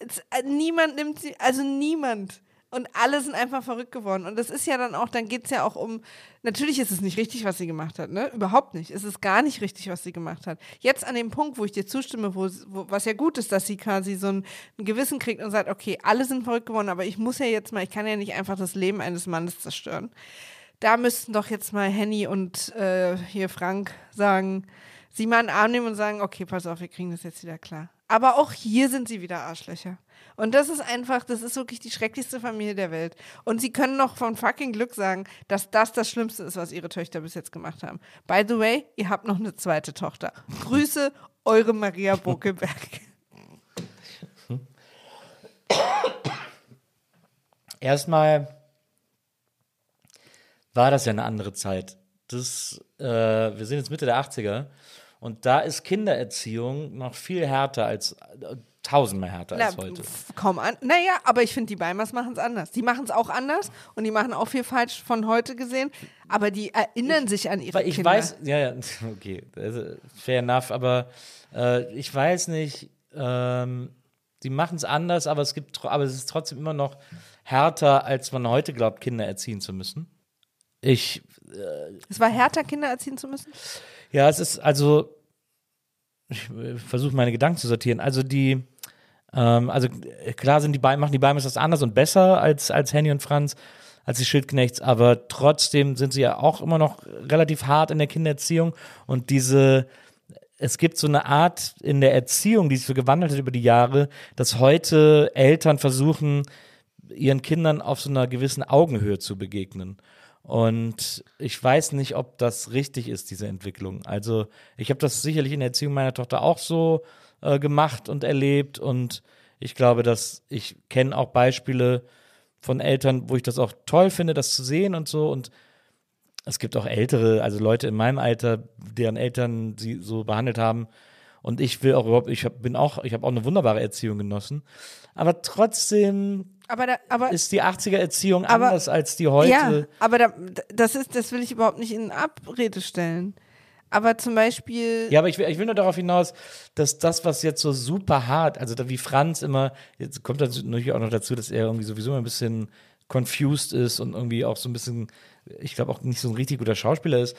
äh, niemand nimmt sie, also niemand und alle sind einfach verrückt geworden. Und das ist ja dann auch, dann geht es ja auch um, natürlich ist es nicht richtig, was sie gemacht hat, ne? Überhaupt nicht. Es ist gar nicht richtig, was sie gemacht hat. Jetzt an dem Punkt, wo ich dir zustimme, wo, wo was ja gut ist, dass sie quasi so ein, ein, Gewissen kriegt und sagt, okay, alle sind verrückt geworden, aber ich muss ja jetzt mal, ich kann ja nicht einfach das Leben eines Mannes zerstören. Da müssten doch jetzt mal Henny und äh, hier Frank sagen, sie mal einen Arm nehmen und sagen, okay, pass auf, wir kriegen das jetzt wieder klar. Aber auch hier sind sie wieder Arschlöcher. Und das ist einfach, das ist wirklich die schrecklichste Familie der Welt. Und sie können noch von fucking Glück sagen, dass das das Schlimmste ist, was ihre Töchter bis jetzt gemacht haben. By the way, ihr habt noch eine zweite Tochter. Grüße, eure Maria Bokelberg. Erstmal war das ja eine andere Zeit. Das, äh, wir sind jetzt Mitte der 80er und da ist Kindererziehung noch viel härter als tausendmal härter Na, als heute. Kaum an. Naja, aber ich finde, die Beimers machen es anders. Die machen es auch anders und die machen auch viel falsch von heute gesehen, aber die erinnern ich, sich an ihre ich Kinder. weiß, ja, ja, okay, fair enough, aber äh, ich weiß nicht, ähm, die machen es anders, aber es gibt, aber es ist trotzdem immer noch härter, als man heute glaubt, Kinder erziehen zu müssen. Ich. Äh, es war härter, Kinder erziehen zu müssen? Ja, es ist also ich äh, versuche meine Gedanken zu sortieren. Also die, ähm, also äh, klar sind die beiden, machen die beiden das anders und besser als, als Henny und Franz, als die Schildknechts, aber trotzdem sind sie ja auch immer noch relativ hart in der Kindererziehung und diese, es gibt so eine Art in der Erziehung, die sich so gewandelt hat über die Jahre, dass heute Eltern versuchen, ihren Kindern auf so einer gewissen Augenhöhe zu begegnen. Und ich weiß nicht, ob das richtig ist, diese Entwicklung. Also ich habe das sicherlich in der Erziehung meiner Tochter auch so äh, gemacht und erlebt. Und ich glaube, dass ich kenne auch Beispiele von Eltern, wo ich das auch toll finde, das zu sehen und so. Und es gibt auch ältere, also Leute in meinem Alter, deren Eltern sie so behandelt haben. Und ich will auch überhaupt, ich hab, bin auch, ich habe auch eine wunderbare Erziehung genossen. Aber trotzdem Aber, da, aber ist die 80er Erziehung Aber- anders als die heute. Ja, aber da, das ist, das will ich überhaupt nicht in Abrede stellen. Aber zum Beispiel, Ja, aber ich will, ich will nur darauf hinaus, dass das, was jetzt so super hart, also da wie Franz immer, jetzt kommt natürlich auch noch dazu, dass er irgendwie sowieso immer ein bisschen confused ist und irgendwie auch so ein bisschen, ich glaube auch nicht so ein richtig guter Schauspieler ist.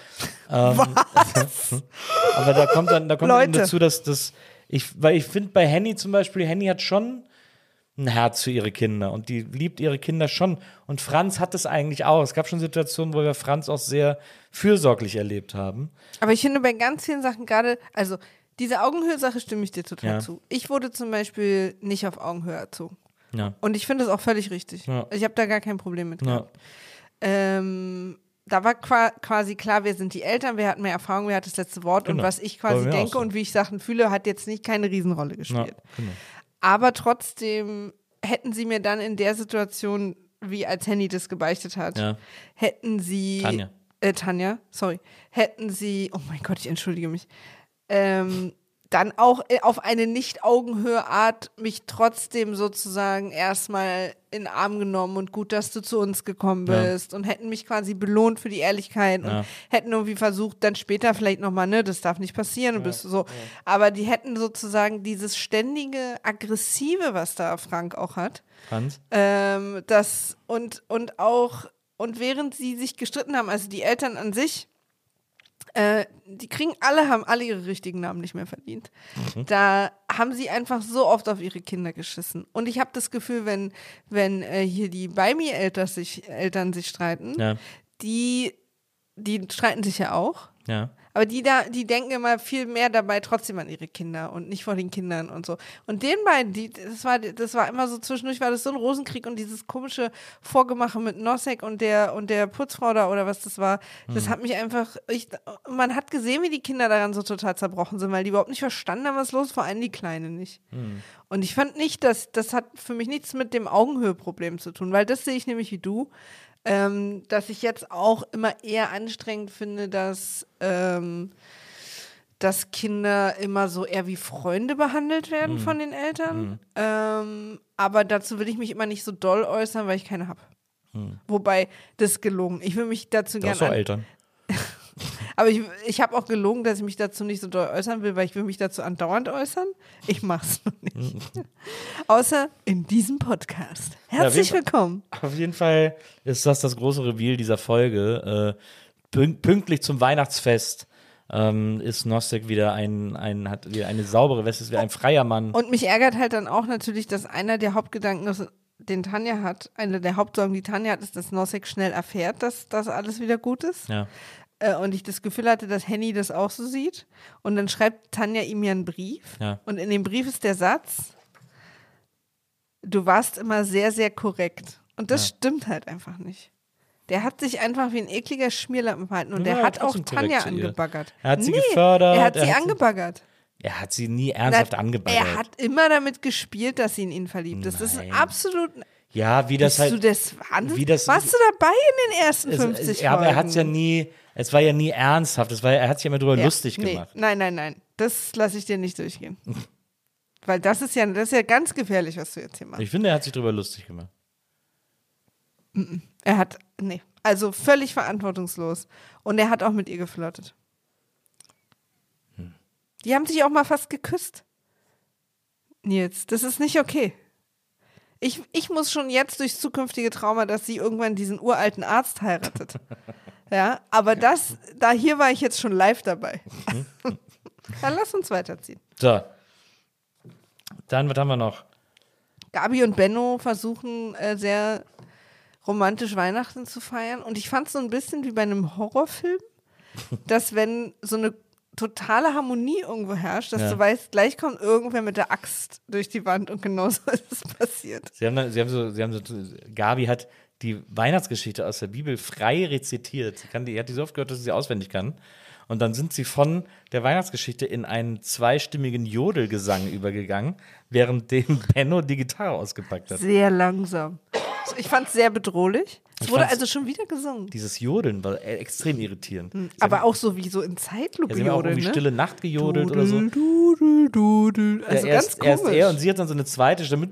Ähm, aber da kommt dann, da kommt dann dazu, dass das, ich, weil ich finde bei Henny zum Beispiel, Henny hat schon ein Herz für ihre Kinder und die liebt ihre Kinder schon. Und Franz hat es eigentlich auch. Es gab schon Situationen, wo wir Franz auch sehr fürsorglich erlebt haben. aber ich finde bei ganz vielen Sachen gerade, also diese Augenhöhe-Sache stimme ich dir total Ja. zu. Ich wurde zum Beispiel nicht auf Augenhöhe erzogen. Ja. Und ich finde das auch völlig richtig. Ja. Ich habe da gar kein Problem mit gehabt. Ähm, da war qua quasi klar, wir sind die Eltern, wer hat mehr Erfahrung, wer hat das letzte Wort und Genau. was ich quasi denke so. und wie ich Sachen fühle, hat jetzt nicht keine Riesenrolle gespielt. genau. Aber trotzdem hätten sie mir dann in der Situation, wie als Henny das gebeichtet hat, Ja. hätten sie. Tanja. Äh, Tanja, sorry. Hätten sie, oh mein Gott, ich entschuldige mich. Ähm, dann auch äh, auf eine Nicht-Augenhöhe-Art mich trotzdem sozusagen erstmal in den Arm genommen und gut, dass du zu uns gekommen Ja. bist und hätten mich quasi belohnt für die Ehrlichkeit und Ja. hätten irgendwie versucht, dann später vielleicht nochmal, ne, das darf nicht passieren und bist so. Aber die hätten sozusagen dieses ständige Aggressive, was da Frank auch hat, Franz? ähm, das und, und auch, und während sie sich gestritten haben, also die Eltern an sich, äh, die kriegen alle, haben alle ihre richtigen Namen nicht mehr verdient. Mhm. Da haben sie einfach so oft auf ihre Kinder geschissen. Und ich habe das Gefühl, wenn, wenn äh, hier die bei mir Eltern sich, Eltern sich streiten, Ja. die, die streiten sich ja auch. Ja. Aber die da, die denken immer viel mehr dabei trotzdem an ihre Kinder und nicht vor den Kindern und so. Und den beiden, die, das war, das war immer so zwischendurch war das so ein Rosenkrieg und dieses komische Vorgemache mit Nosek und der und der Putzfrau da oder was das war, das hat mich einfach, ich, man hat gesehen, wie die Kinder daran so total zerbrochen sind, weil die überhaupt nicht verstanden haben, was los, ist, vor allem die Kleine nicht. Und ich fand nicht, dass das hat für mich nichts mit dem Augenhöheproblem zu tun, weil das sehe ich nämlich wie du ähm, dass ich jetzt auch immer eher anstrengend finde, dass, ähm, dass Kinder immer so eher wie Freunde behandelt Mhm. werden von den Eltern. Ähm, aber dazu will ich mich immer nicht so doll äußern, weil ich keine habe. Wobei, das ist gelogen. Ich will mich dazu Mhm. Du hast gerne. Eltern. Aber ich, ich habe auch gelogen, dass ich mich dazu nicht so doll äußern will, weil ich will mich dazu andauernd äußern. Ich mach's nur nicht. Außer in diesem Podcast. Herzlich jeden Fall. willkommen. Auf jeden Fall ist das das große Reveal dieser Folge. Äh, pünkt- pünktlich zum Weihnachtsfest ähm, ist Nostek wieder ein, ein, hat wieder eine saubere Weste, ist wieder ein freier Mann. Und mich ärgert halt dann auch natürlich, dass einer der Hauptgedanken, ist, den Tanja hat, eine der Hauptsorgen, die Tanja hat, ist, dass Nosek schnell erfährt, dass das alles wieder gut ist. ja. Äh, und ich das Gefühl hatte, dass Henny das auch so sieht. Und dann schreibt Tanja ihm ja einen Brief. Ja. Und in dem Brief ist der Satz, du warst immer sehr, sehr korrekt. Und das stimmt halt einfach nicht. Der hat sich einfach wie ein ekliger Schmierlappen verhalten und Ja, der hat auch Tanja angebaggert. Er hat sie gefördert, Er hat er sie hat sie- angebaggert. Er hat sie nie ernsthaft Na, angebaggert. Er hat immer damit gespielt, dass sie in ihn verliebt ist. Das ist absolut. ja, wie das Bist du halt. des Wahnsinns? wie das- Warst du dabei in den ersten es, 50 es, ja, aber er hat es ja nie, es war ja nie ernsthaft, es war, er hat sich ja immer drüber Ja, lustig nee, gemacht. Nein, nein, nein. Das lasse ich dir nicht durchgehen. Weil das ist ja, das ist ja ganz gefährlich, was du jetzt hier machst. Ich finde, er hat sich drüber lustig gemacht. Er hat, nee, also völlig verantwortungslos. Und er hat auch mit ihr geflirtet. Hm. Die haben sich auch mal fast geküsst. Nils, das ist nicht okay. Ich, ich muss schon jetzt durchs zukünftige Trauma, dass sie irgendwann diesen uralten Arzt heiratet. Ja, aber das, da hier war ich jetzt schon live dabei. Dann lass uns weiterziehen. So. Dann, was haben wir noch? Gabi und Benno versuchen äh, sehr romantisch Weihnachten zu feiern. Und ich fand es so ein bisschen wie bei einem Horrorfilm, dass wenn so eine totale Harmonie irgendwo herrscht, dass Ja. du weißt, gleich kommt irgendwer mit der Axt durch die Wand und genau so ist es passiert. Sie haben, dann, sie haben so, sie haben so, Gabi hat die Weihnachtsgeschichte aus der Bibel frei rezitiert. Sie kann die, hat die so oft gehört, dass sie sie auswendig kann. Und dann sind sie von der Weihnachtsgeschichte in einen zweistimmigen Jodelgesang übergegangen, während dem Benno die Gitarre ausgepackt hat. Sehr langsam. Ich fand es sehr bedrohlich. Es Ich wurde also schon wieder gesungen. Dieses Jodeln war äh, extrem irritierend. Sie Aber haben, auch so wie so in Zeitlupe ja, sie haben auch jodeln, irgendwie ne? Stille Nacht gejodelt oder so. Dudel, dudel. Also ja, erst, ganz erst komisch. er und sie hat dann so eine zweite Stimme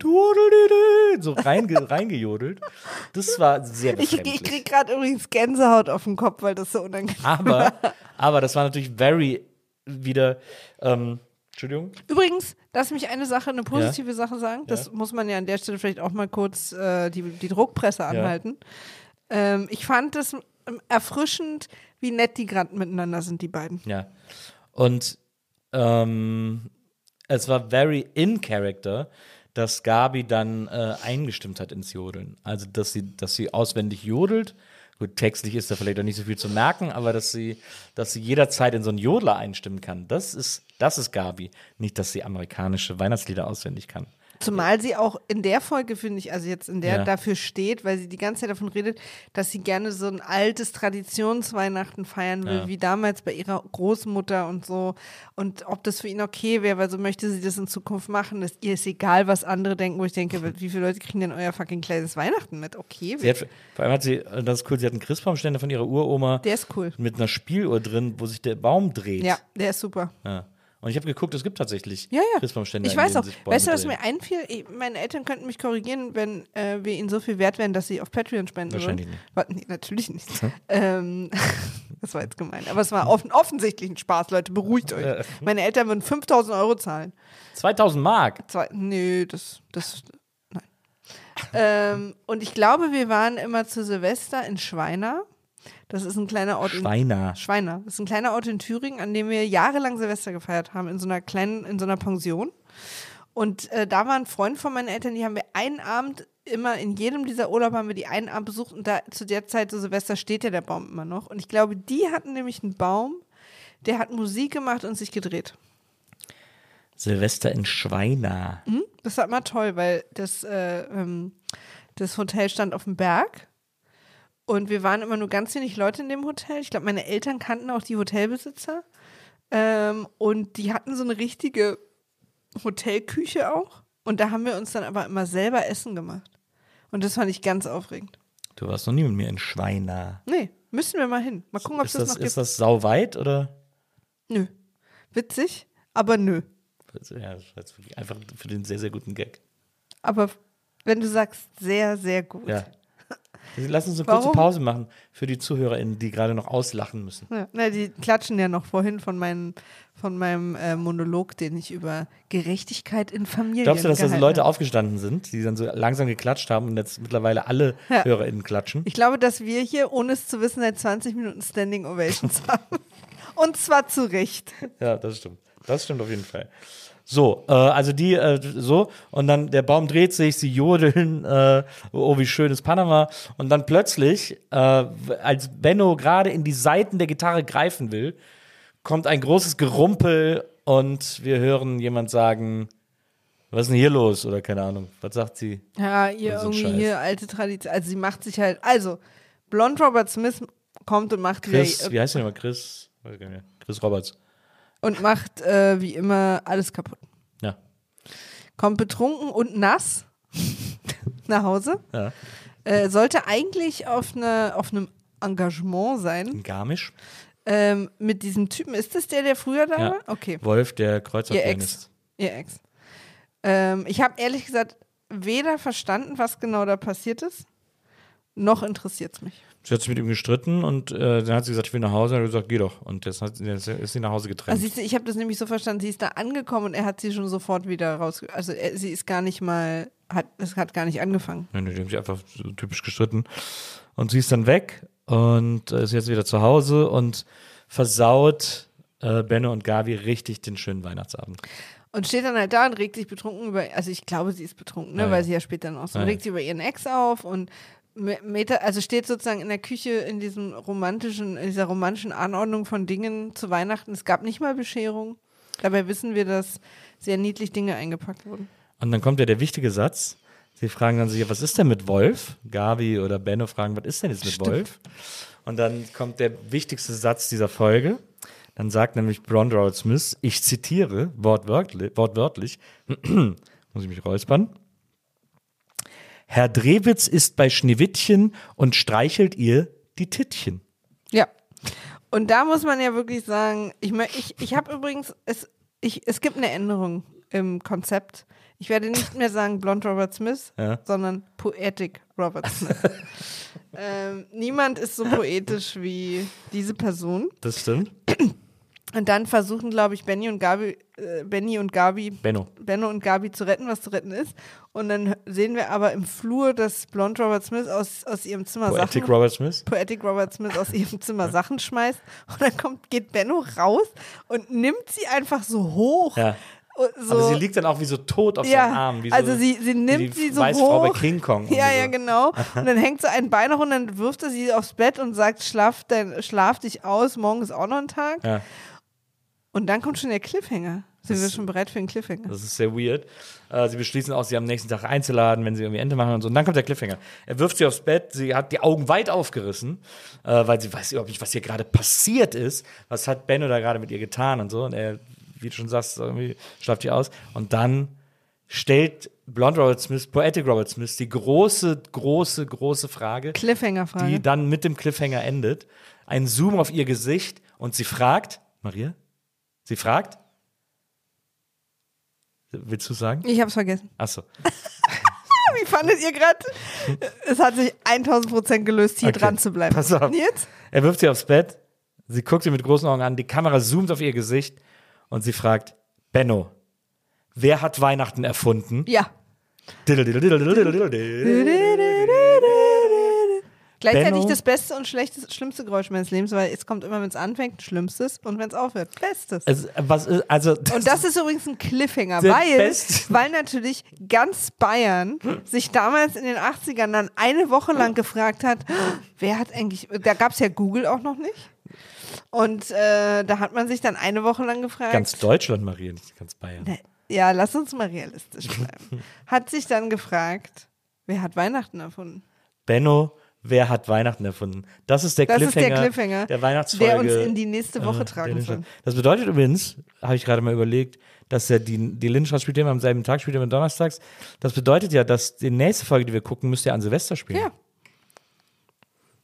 so reinge, reingejodelt. Das war sehr ich befremdlich. ich krieg gerade übrigens Gänsehaut auf dem Kopf, weil das so unangenehm aber, aber das war natürlich very wieder. Ähm, Entschuldigung. Übrigens, lass mich eine Sache, eine positive Sache sagen. Das muss man ja an der Stelle vielleicht auch mal kurz äh, die, die Druckpresse anhalten. Ähm, ich fand es ähm, erfrischend, wie nett die gerade miteinander sind, die beiden. Ja. Und ähm, es war very in character, dass Gabi dann äh, eingestimmt hat ins Jodeln. Also, dass sie, dass sie auswendig jodelt. Gut, textlich ist da vielleicht auch nicht so viel zu merken, aber dass sie, dass sie jederzeit in so einen Jodler einstimmen kann, das ist, das ist Gabi. Nicht, dass sie amerikanische Weihnachtslieder auswendig kann. Zumal sie auch in der Folge, finde ich, also jetzt in der Ja. dafür steht, weil sie die ganze Zeit davon redet, dass sie gerne so ein altes Traditionsweihnachten feiern will, Ja. wie damals bei ihrer Großmutter und so. Und ob das für ihn okay wäre, weil so möchte sie das in Zukunft machen. Das, ihr ist egal, was andere denken, wo ich denke, wie viele Leute kriegen denn euer fucking kleines Weihnachten mit? Okay, Sie hat, vor allem hat sie, und das ist cool, sie hat einen Christbaumständer von ihrer Uroma der ist cool. mit einer Spieluhr drin, wo sich der Baum dreht. Ja, der ist super. Ja. Und ich habe geguckt, es gibt tatsächlich Ja, ja. Christbaumständer. Ich weiß auch. Weißt du, was mir einfiel? Ich, meine Eltern könnten mich korrigieren, wenn äh, wir ihnen so viel wert wären, dass sie auf Patreon spenden Wahrscheinlich würden. nicht. Nee, natürlich nicht. ähm, das war jetzt gemein. Aber es war offen, offensichtlich ein Spaß, Leute. Beruhigt euch. Meine Eltern würden 5000 Euro zahlen. 2000 Mark. Zwei, nee, das, das, nein. ähm, und ich glaube, wir waren immer zu Silvester in Schweina. Das ist ein kleiner Ort in Schweiner. Schweiner. Das ist ein kleiner Ort in Thüringen, an dem wir jahrelang Silvester gefeiert haben, in so einer kleinen, in so einer Pension. Und äh, da war ein Freund von meinen Eltern, die haben wir einen Abend, immer in jedem dieser Urlaube haben wir die einen Abend besucht und da zu der Zeit, so Silvester, steht ja der Baum immer noch. Und ich glaube, die hatten nämlich einen Baum, der hat Musik gemacht und sich gedreht. Silvester in Schweina. Hm? Das war immer toll, weil das, äh, ähm, das Hotel stand auf dem Berg und wir waren immer nur ganz wenig Leute in dem Hotel. Ich glaube, meine Eltern kannten auch die Hotelbesitzer ähm, und die hatten so eine richtige Hotelküche auch und da haben wir uns dann aber immer selber Essen gemacht. Und das fand ich ganz aufregend. Du warst noch nie mit mir in Schweina. Nee, müssen wir mal hin. Mal gucken, ob es das, das, noch gibt. ist das sauweit oder? Nö. Witzig, aber nö. Ja, das war jetzt wirklich einfach für den sehr, sehr guten Gag. Aber wenn du sagst, sehr, sehr gut. Ja. Lass uns eine kurze Warum? Pause machen für die ZuhörerInnen, die gerade noch auslachen müssen. Ja, na, die klatschen ja noch vorhin von, meinem von meinem äh, Monolog, den ich über Gerechtigkeit in Familien Glaubst du, dass da so Leute aufgestanden sind, die dann so langsam geklatscht haben und jetzt mittlerweile alle Ja. HörerInnen klatschen? Ich glaube, dass wir hier, ohne es zu wissen, seit 20 Minuten Standing Ovations haben. Und zwar zu Recht. Ja, das stimmt. Das stimmt auf jeden Fall. So, äh, also die, äh, so, und dann der Baum dreht sich, sie jodeln, äh, oh, wie schön ist Panama. Und dann plötzlich, äh, als Benno gerade in die Saiten der Gitarre greifen will, kommt ein großes Gerumpel und wir hören jemand sagen, was ist denn hier los? Oder keine Ahnung, was sagt sie? Ja, ihr So irgendwie Scheiß. hier alte Tradition. Also sie macht sich halt, also Blond Robert Smith kommt und macht Chris, wie heißt der nochmal? Chris? Chris Roberts. Und macht äh, wie immer alles kaputt. Ja. Kommt betrunken und nass nach Hause. Ja. Äh, sollte eigentlich auf, eine, auf einem Engagement sein. In Garmisch. Ähm, mit diesem Typen. Ist das der, der früher da Ja. war? Okay. Wolf, der Ihr Ex. Kreuzerpianist. Ihr Ex. Ähm, ich habe ehrlich gesagt weder verstanden, was genau da passiert ist, noch interessiert es mich. Sie hat sich mit ihm gestritten und äh, dann hat sie gesagt, ich will nach Hause. Und er hat gesagt, geh doch. Und jetzt, hat, jetzt ist sie nach Hause getrennt. Also ich habe das nämlich so verstanden, sie ist da angekommen und er hat sie schon sofort wieder raus. Also er, sie ist gar nicht mal, hat, es hat gar nicht angefangen. Nein, die haben sich einfach so typisch gestritten. Und sie ist dann weg und äh, ist jetzt wieder zu Hause und versaut äh, Benno und Gabi richtig den schönen Weihnachtsabend. Und steht dann halt da und regt sich betrunken über, also ich glaube, sie ist betrunken, ne, Ja, ja. weil sie ja später noch so, Ja, ja. regt sich über ihren Ex auf und Meta, also steht sozusagen in der Küche in diesem romantischen, in dieser romantischen Anordnung von Dingen zu Weihnachten. Es gab nicht mal Bescherung. Dabei wissen wir, dass sehr niedlich Dinge eingepackt wurden. Und dann kommt ja der wichtige Satz. Sie fragen dann sich, was ist denn mit Wolf? Gabi oder Benno fragen, was ist denn jetzt mit Wolf? Und dann kommt der wichtigste Satz dieser Folge. Dann sagt nämlich Brondrow Smith, ich zitiere wortwörtlich, wortwörtlich muss ich mich räuspern. Herr Drewitz ist bei Schneewittchen und streichelt ihr die Tittchen. Ja. Und da muss man ja wirklich sagen, ich, ich, ich habe übrigens, es, ich, es gibt eine Änderung im Konzept. Ich werde nicht mehr sagen Blond Robert Smith, Ja. sondern Poetic Robert Smith. ähm, niemand ist so poetisch wie diese Person. Das stimmt. Und dann versuchen, glaube ich, Benny und Gabi, äh, Benny und Gabi, Benno. Benno und Gabi zu retten, was zu retten ist. Und dann sehen wir aber im Flur, dass Blond Robert Smith aus, aus ihrem Zimmer Poetic Sachen Robert Smith. Poetic Robert Smith aus ihrem Zimmer Sachen schmeißt und dann kommt, geht Benno raus und nimmt sie einfach so hoch. Ja. So, Aber sie liegt dann auch wie so tot auf ja, seinen Armen. Wie so, also sie, sie nimmt sie so weiße hoch. Frau bei King Kong. Ja, und ja, so. genau. Und dann hängt so ein Bein noch und dann wirft er sie aufs Bett und sagt, schlaf, dein, schlaf dich aus, morgen ist auch noch ein Tag. Ja. Und dann kommt schon der Cliffhanger. Sind wir Das- schon bereit für den Cliffhanger? Das ist sehr weird. Äh, sie beschließen auch, sie am nächsten Tag einzuladen, wenn sie irgendwie Ente machen und so. Und dann kommt der Cliffhanger. Er wirft sie aufs Bett, sie hat die Augen weit aufgerissen, äh, weil sie weiß überhaupt nicht, was hier gerade passiert ist. Was hat Benno da gerade mit ihr getan und so. Und er, wie du schon sagst, irgendwie schlaft ihr aus. Und dann stellt Blonde Robert Smith, Poetic Robert Smith, die große, große, große Frage, Cliffhanger-Frage. die dann mit dem Cliffhanger endet. Ein Zoom auf ihr Gesicht und sie fragt, Maria, sie fragt, willst du sagen? Ich hab's vergessen. Achso. Wie fandet ihr gerade? Es hat sich 1000 Prozent gelöst, hier Okay. dran zu bleiben. Pass auf. Nils? Er wirft sie aufs Bett, sie guckt sie mit großen Augen an, die Kamera zoomt auf ihr Gesicht und sie fragt, Benno, wer hat Weihnachten erfunden? Ja. Diddle, diddle, diddle, diddle, diddle, diddle. Gleichzeitig Benno. das beste und schlechteste, schlimmste Geräusch meines Lebens, weil es kommt immer, wenn es anfängt, schlimmstes und wenn es aufhört, bestes. Also, was ist, also, Und das ist übrigens ein Cliffhanger, weil, weil natürlich ganz Bayern sich damals in den 80ern dann eine Woche lang gefragt hat, wer hat eigentlich, da gab es ja Google auch noch nicht. Und äh, da hat man sich dann eine Woche lang gefragt. ganz Deutschland, Maria, nicht ganz Bayern. Ne, Ja, lass uns mal realistisch bleiben. Hat sich dann gefragt, wer hat Weihnachten erfunden? Benno, wer hat Weihnachten erfunden? Das ist der Das ist Cliffhanger, der Cliffhanger, der Weihnachtsfolge. der uns in die nächste Woche äh, tragen soll. Das bedeutet übrigens, habe ich gerade mal überlegt, dass ja die, die Lindenstraße spielt immer am selben Tag, spielt immer donnerstags. Das bedeutet ja, dass die nächste Folge, die wir gucken, müsste ja an Silvester spielen. Ja.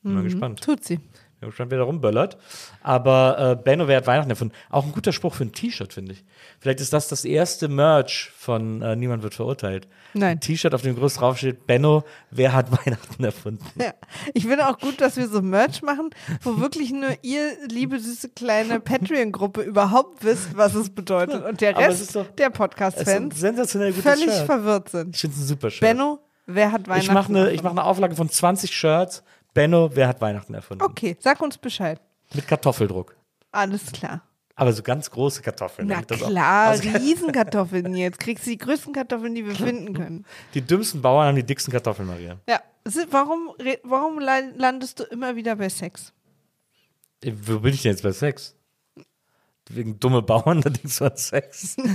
Bin mal gespannt. Tut sie. Wer da rumböllert. Aber äh, Benno, wer hat Weihnachten erfunden? Auch ein guter Spruch für ein T-Shirt, finde ich. Vielleicht ist das das erste Merch von äh, Niemand wird verurteilt. Nein. Ein T-Shirt, auf dem groß draufsteht, Benno, wer hat Weihnachten erfunden? Ja. Ich finde auch gut, dass wir so Merch machen, wo wirklich nur ihr, liebe, süße, kleine Patreon-Gruppe überhaupt wisst, was es bedeutet. Und der Rest doch- der Podcast-Fans völlig Shirt. verwirrt sind. Ich finde es ein super Shirt. Benno, wer hat Weihnachten ich mache mach eine Auflage von 20 Shirts. Benno, wer hat Weihnachten erfunden? Okay, sag uns Bescheid. Mit Kartoffeldruck. Alles klar. Aber so ganz große Kartoffeln. Na klar, aus- Riesenkartoffeln jetzt. Kriegst du die größten Kartoffeln, die wir finden können. Die dümmsten Bauern haben die dicksten Kartoffeln, Maria. Ja. Warum, warum la- landest du immer wieder bei Sex? Äh, Wo bin ich denn jetzt bei Sex? Wegen dumme Bauern, da denkst du an Sex.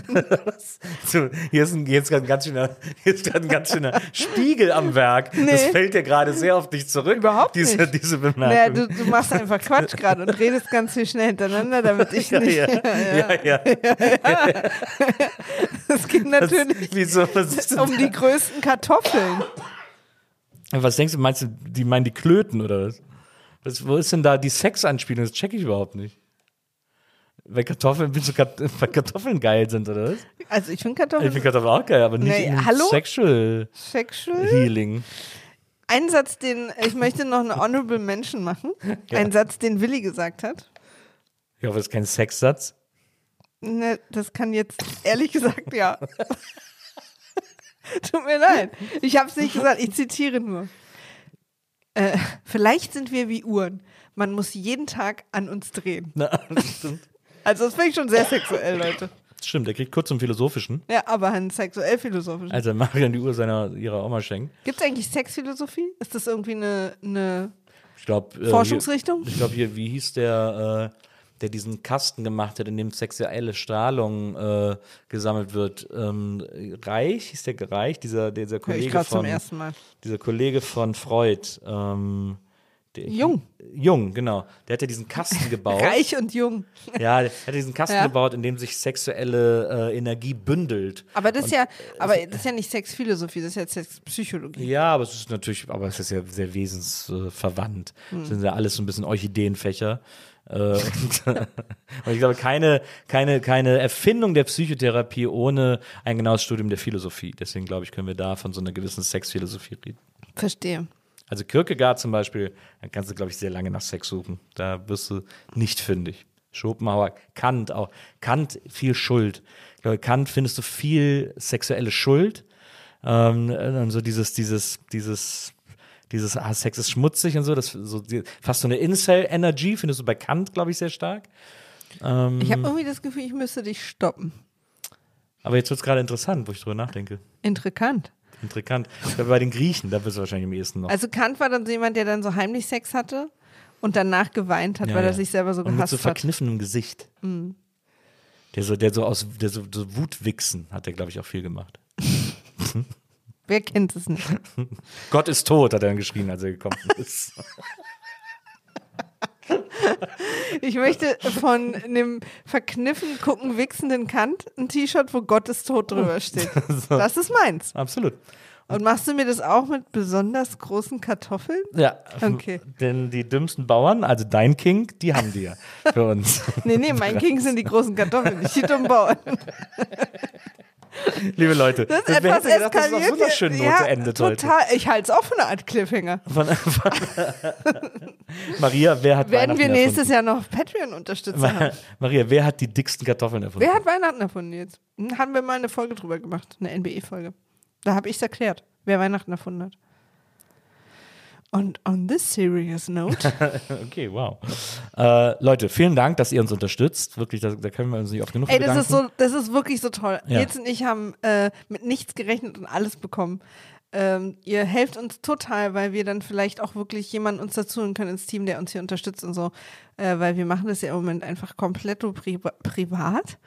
So, hier ist, ein, hier ist gerade ein ganz schöner, hier ist ein ganz schöner Spiegel am Werk. Das Nee. fällt dir gerade sehr auf dich zurück. Überhaupt diese, nicht. Diese Naja, Bemerkung. du, du machst einfach Quatsch gerade und redest ganz viel schnell hintereinander, damit ich ja, nicht. ja, ja, ja. Es geht Das, natürlich wieso, was ist denn um die größten Kartoffeln. Was denkst du, meinst du, die meinen die Klöten oder was? was wo ist denn da die Sexanspielung? Das check ich überhaupt nicht. Weil Kartoffeln, bist du Kat weil Kartoffeln geil sind, oder was? Also ich finde Ich Kartoffeln finde Kartoffeln auch geil, aber nicht Nee, in hallo? Sexual sexual. Healing. Ein Satz, den ich möchte noch eine Honorable Mention machen. Ein Satz, den Willi gesagt hat. Ich hoffe, das ist kein Sexsatz. Ne, das kann jetzt ehrlich gesagt ja. Tut mir leid. Ich habe es nicht gesagt. Ich zitiere nur. Äh, vielleicht sind wir wie Uhren. Man muss jeden Tag an uns drehen. Na, das stimmt. Also das finde ich schon sehr sexuell, Leute. Stimmt, der kriegt kurz zum Philosophischen. Ja, aber ein sexuell-philosophisch. Also Marian die Uhr seiner, ihrer Oma schenkt. Gibt es eigentlich Sexphilosophie? Ist das irgendwie eine, eine Ich glaube. Äh, Forschungsrichtung? Hier, ich glaube, hier, wie hieß der, äh, der diesen Kasten gemacht hat, in dem sexuelle Strahlung äh, gesammelt wird? Ähm, Reich, hieß der Reich, dieser, dieser Hör ich Kollege gerade von. zum ersten Mal. Dieser Kollege von Freud. Ähm, der, Jung. Jung, genau. Der hat ja diesen Kasten gebaut. Reich und jung. Ja, der hat diesen Kasten Ja. gebaut, in dem sich sexuelle äh, Energie bündelt. Aber das ist ja, aber das ist ja nicht Sexphilosophie, das ist ja Sexpsychologie. Ja, aber es ist natürlich, aber es ist ja sehr wesensverwandt. Verwandt. Das sind ja alles so ein bisschen Orchideenfächer. Äh, und, und ich glaube, keine, keine, keine Erfindung der Psychotherapie ohne ein genaues Studium der Philosophie. Deswegen glaube ich, können wir da von so einer gewissen Sexphilosophie reden. Verstehe. Also Kierkegaard zum Beispiel, da kannst du, glaube ich, sehr lange nach Sex suchen. Da wirst du nicht fündig. Schopenhauer, Kant auch. Kant viel Schuld. Ich glaube, Kant findest du viel sexuelle Schuld. Ähm, und so dieses, dieses, dieses, dieses, ah, Sex ist schmutzig und so, das so die, fast so eine Incel-Energy findest du bei Kant, glaube ich, sehr stark. Ähm, Ich habe irgendwie das Gefühl, ich müsste dich stoppen. aber jetzt wird es gerade interessant, wo ich drüber nachdenke. Intrikant. Intrikant. Bei den Griechen, da wirst du wahrscheinlich am ehesten noch. Also Kant war dann so jemand, der dann so heimlich Sex hatte und danach geweint hat, Ja, weil ja. er sich selber so Und mit gehasst so hat. verkniffenem Gesicht. Der so, der so aus, der so, so Wutwichsen hat er, glaube ich, auch viel gemacht. Wer kennt es nicht? Gott ist tot, hat er dann geschrien, als er gekommen ist. Ich möchte von einem verkniffen gucken, wichsenden Kant ein T-Shirt, wo Gott ist tot drüber steht. Das ist meins. Absolut. Und machst du mir das auch mit besonders großen Kartoffeln? Ja. Okay. Denn die dümmsten Bauern, also dein King, die haben die ja für uns. Nee, nee, mein King sind die großen Kartoffeln, nicht die dummen Bauern. Liebe Leute, Das ist etwas gedacht, auf eskaliert. so einer schönen Note ja, endet heute. total. Ich halte es auch für eine Art Cliffhanger. Von, von Maria, wer hat Werden wir Weihnachten nächstes Jahr noch Patreon-Unterstützer haben? erfunden? Maria, wer hat die dicksten Kartoffeln erfunden? Wer hat Weihnachten erfunden jetzt? Hm, Haben wir mal eine Folge drüber gemacht, eine NBE-Folge. Da habe ich es erklärt, wer Weihnachten erfunden hat. Und on this serious note, Okay, wow. Äh, Leute, vielen Dank, dass ihr uns unterstützt. Wirklich, da, da können wir uns nicht oft genug ey, das bedanken. ist so, das ist wirklich so toll. Ja. Nils und ich haben äh, mit nichts gerechnet und alles bekommen. Ähm, ihr helft uns total, weil wir dann vielleicht auch wirklich jemanden uns dazu holen können ins Team, der uns hier unterstützt und so. Äh, weil wir machen das ja im Moment einfach komplett pri privat.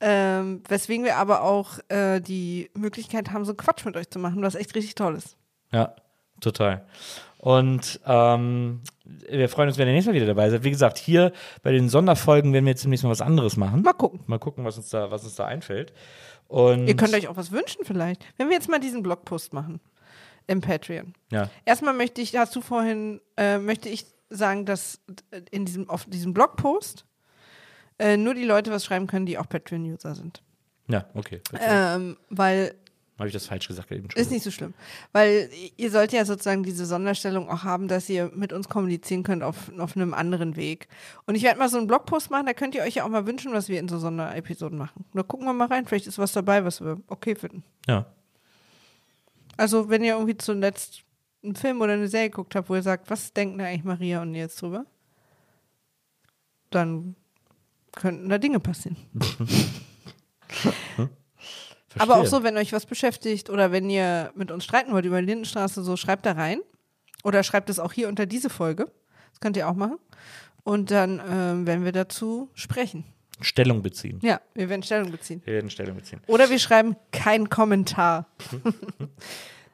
Ähm, weswegen wir aber auch äh, die Möglichkeit haben, so Quatsch mit euch zu machen, was echt richtig toll ist. Ja, total. Und ähm, wir freuen uns, wenn ihr nächstes Mal wieder dabei seid. Wie gesagt, hier bei den Sonderfolgen werden wir jetzt demnächst mal was anderes machen. Mal gucken. Mal gucken, was uns da, was uns da einfällt. Und Ihr könnt euch auch was wünschen vielleicht. Wenn wir jetzt mal diesen Blogpost machen im Patreon. ja, Erstmal möchte ich, hast du vorhin, äh, möchte ich sagen, dass in diesem, auf diesem Blogpost äh, nur die Leute was schreiben können, die auch Patreon-User sind. ja, okay. Ähm, weil Habe ich das falsch gesagt eben schon? ist nicht so schlimm. Weil ihr sollt ja sozusagen diese Sonderstellung auch haben, dass ihr mit uns kommunizieren könnt auf, auf einem anderen Weg. Und ich werde mal so einen Blogpost machen, da könnt ihr euch ja auch mal wünschen, was wir in so Sonderepisoden machen. Da gucken wir mal rein, vielleicht ist was dabei, was wir okay finden. Ja. Also, wenn ihr irgendwie zuletzt einen Film oder eine Serie geguckt habt, wo ihr sagt, was denken da eigentlich Maria und Nils drüber? Dann könnten da Dinge passieren. Aber auch so, wenn euch was beschäftigt oder wenn ihr mit uns streiten wollt über die Lindenstraße, so schreibt da rein. Oder schreibt es auch hier unter diese Folge. Das könnt ihr auch machen. Und dann ähm, werden wir dazu sprechen. Stellung beziehen. Ja, wir werden Stellung beziehen. Wir werden Stellung beziehen. Oder wir schreiben kein Kommentar.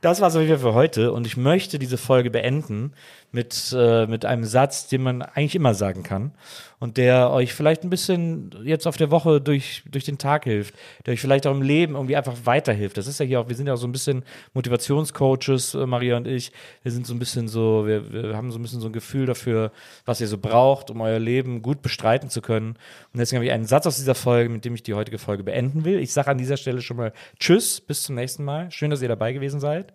Das war's auf jeden Fall für heute und ich möchte diese Folge beenden mit, äh, mit einem Satz, den man eigentlich immer sagen kann und der euch vielleicht ein bisschen jetzt auf der Woche durch, durch den Tag hilft, der euch vielleicht auch im Leben irgendwie einfach weiterhilft. Das ist ja hier auch, wir sind ja auch so ein bisschen Motivationscoaches, äh, Maria und ich. Wir sind so ein bisschen so, wir, wir haben so ein bisschen so ein Gefühl dafür, was ihr so braucht, um euer Leben gut bestreiten zu können. Und deswegen habe ich einen Satz aus dieser Folge, mit dem ich die heutige Folge beenden will. Ich sage an dieser Stelle schon mal Tschüss, bis zum nächsten Mal. Schön, dass ihr dabei gewesen seid.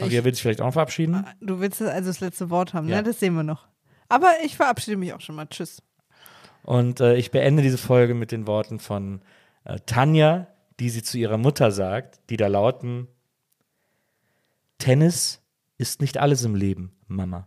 Maria will sich vielleicht auch noch verabschieden. Du willst also das letzte Wort haben, Ja. ne? Das sehen wir noch. Aber ich verabschiede mich auch schon mal. Tschüss. Und äh, ich beende diese Folge mit den Worten von äh, Tanja, die sie zu ihrer Mutter sagt, die da lauten: Tennis ist nicht alles im Leben, Mama.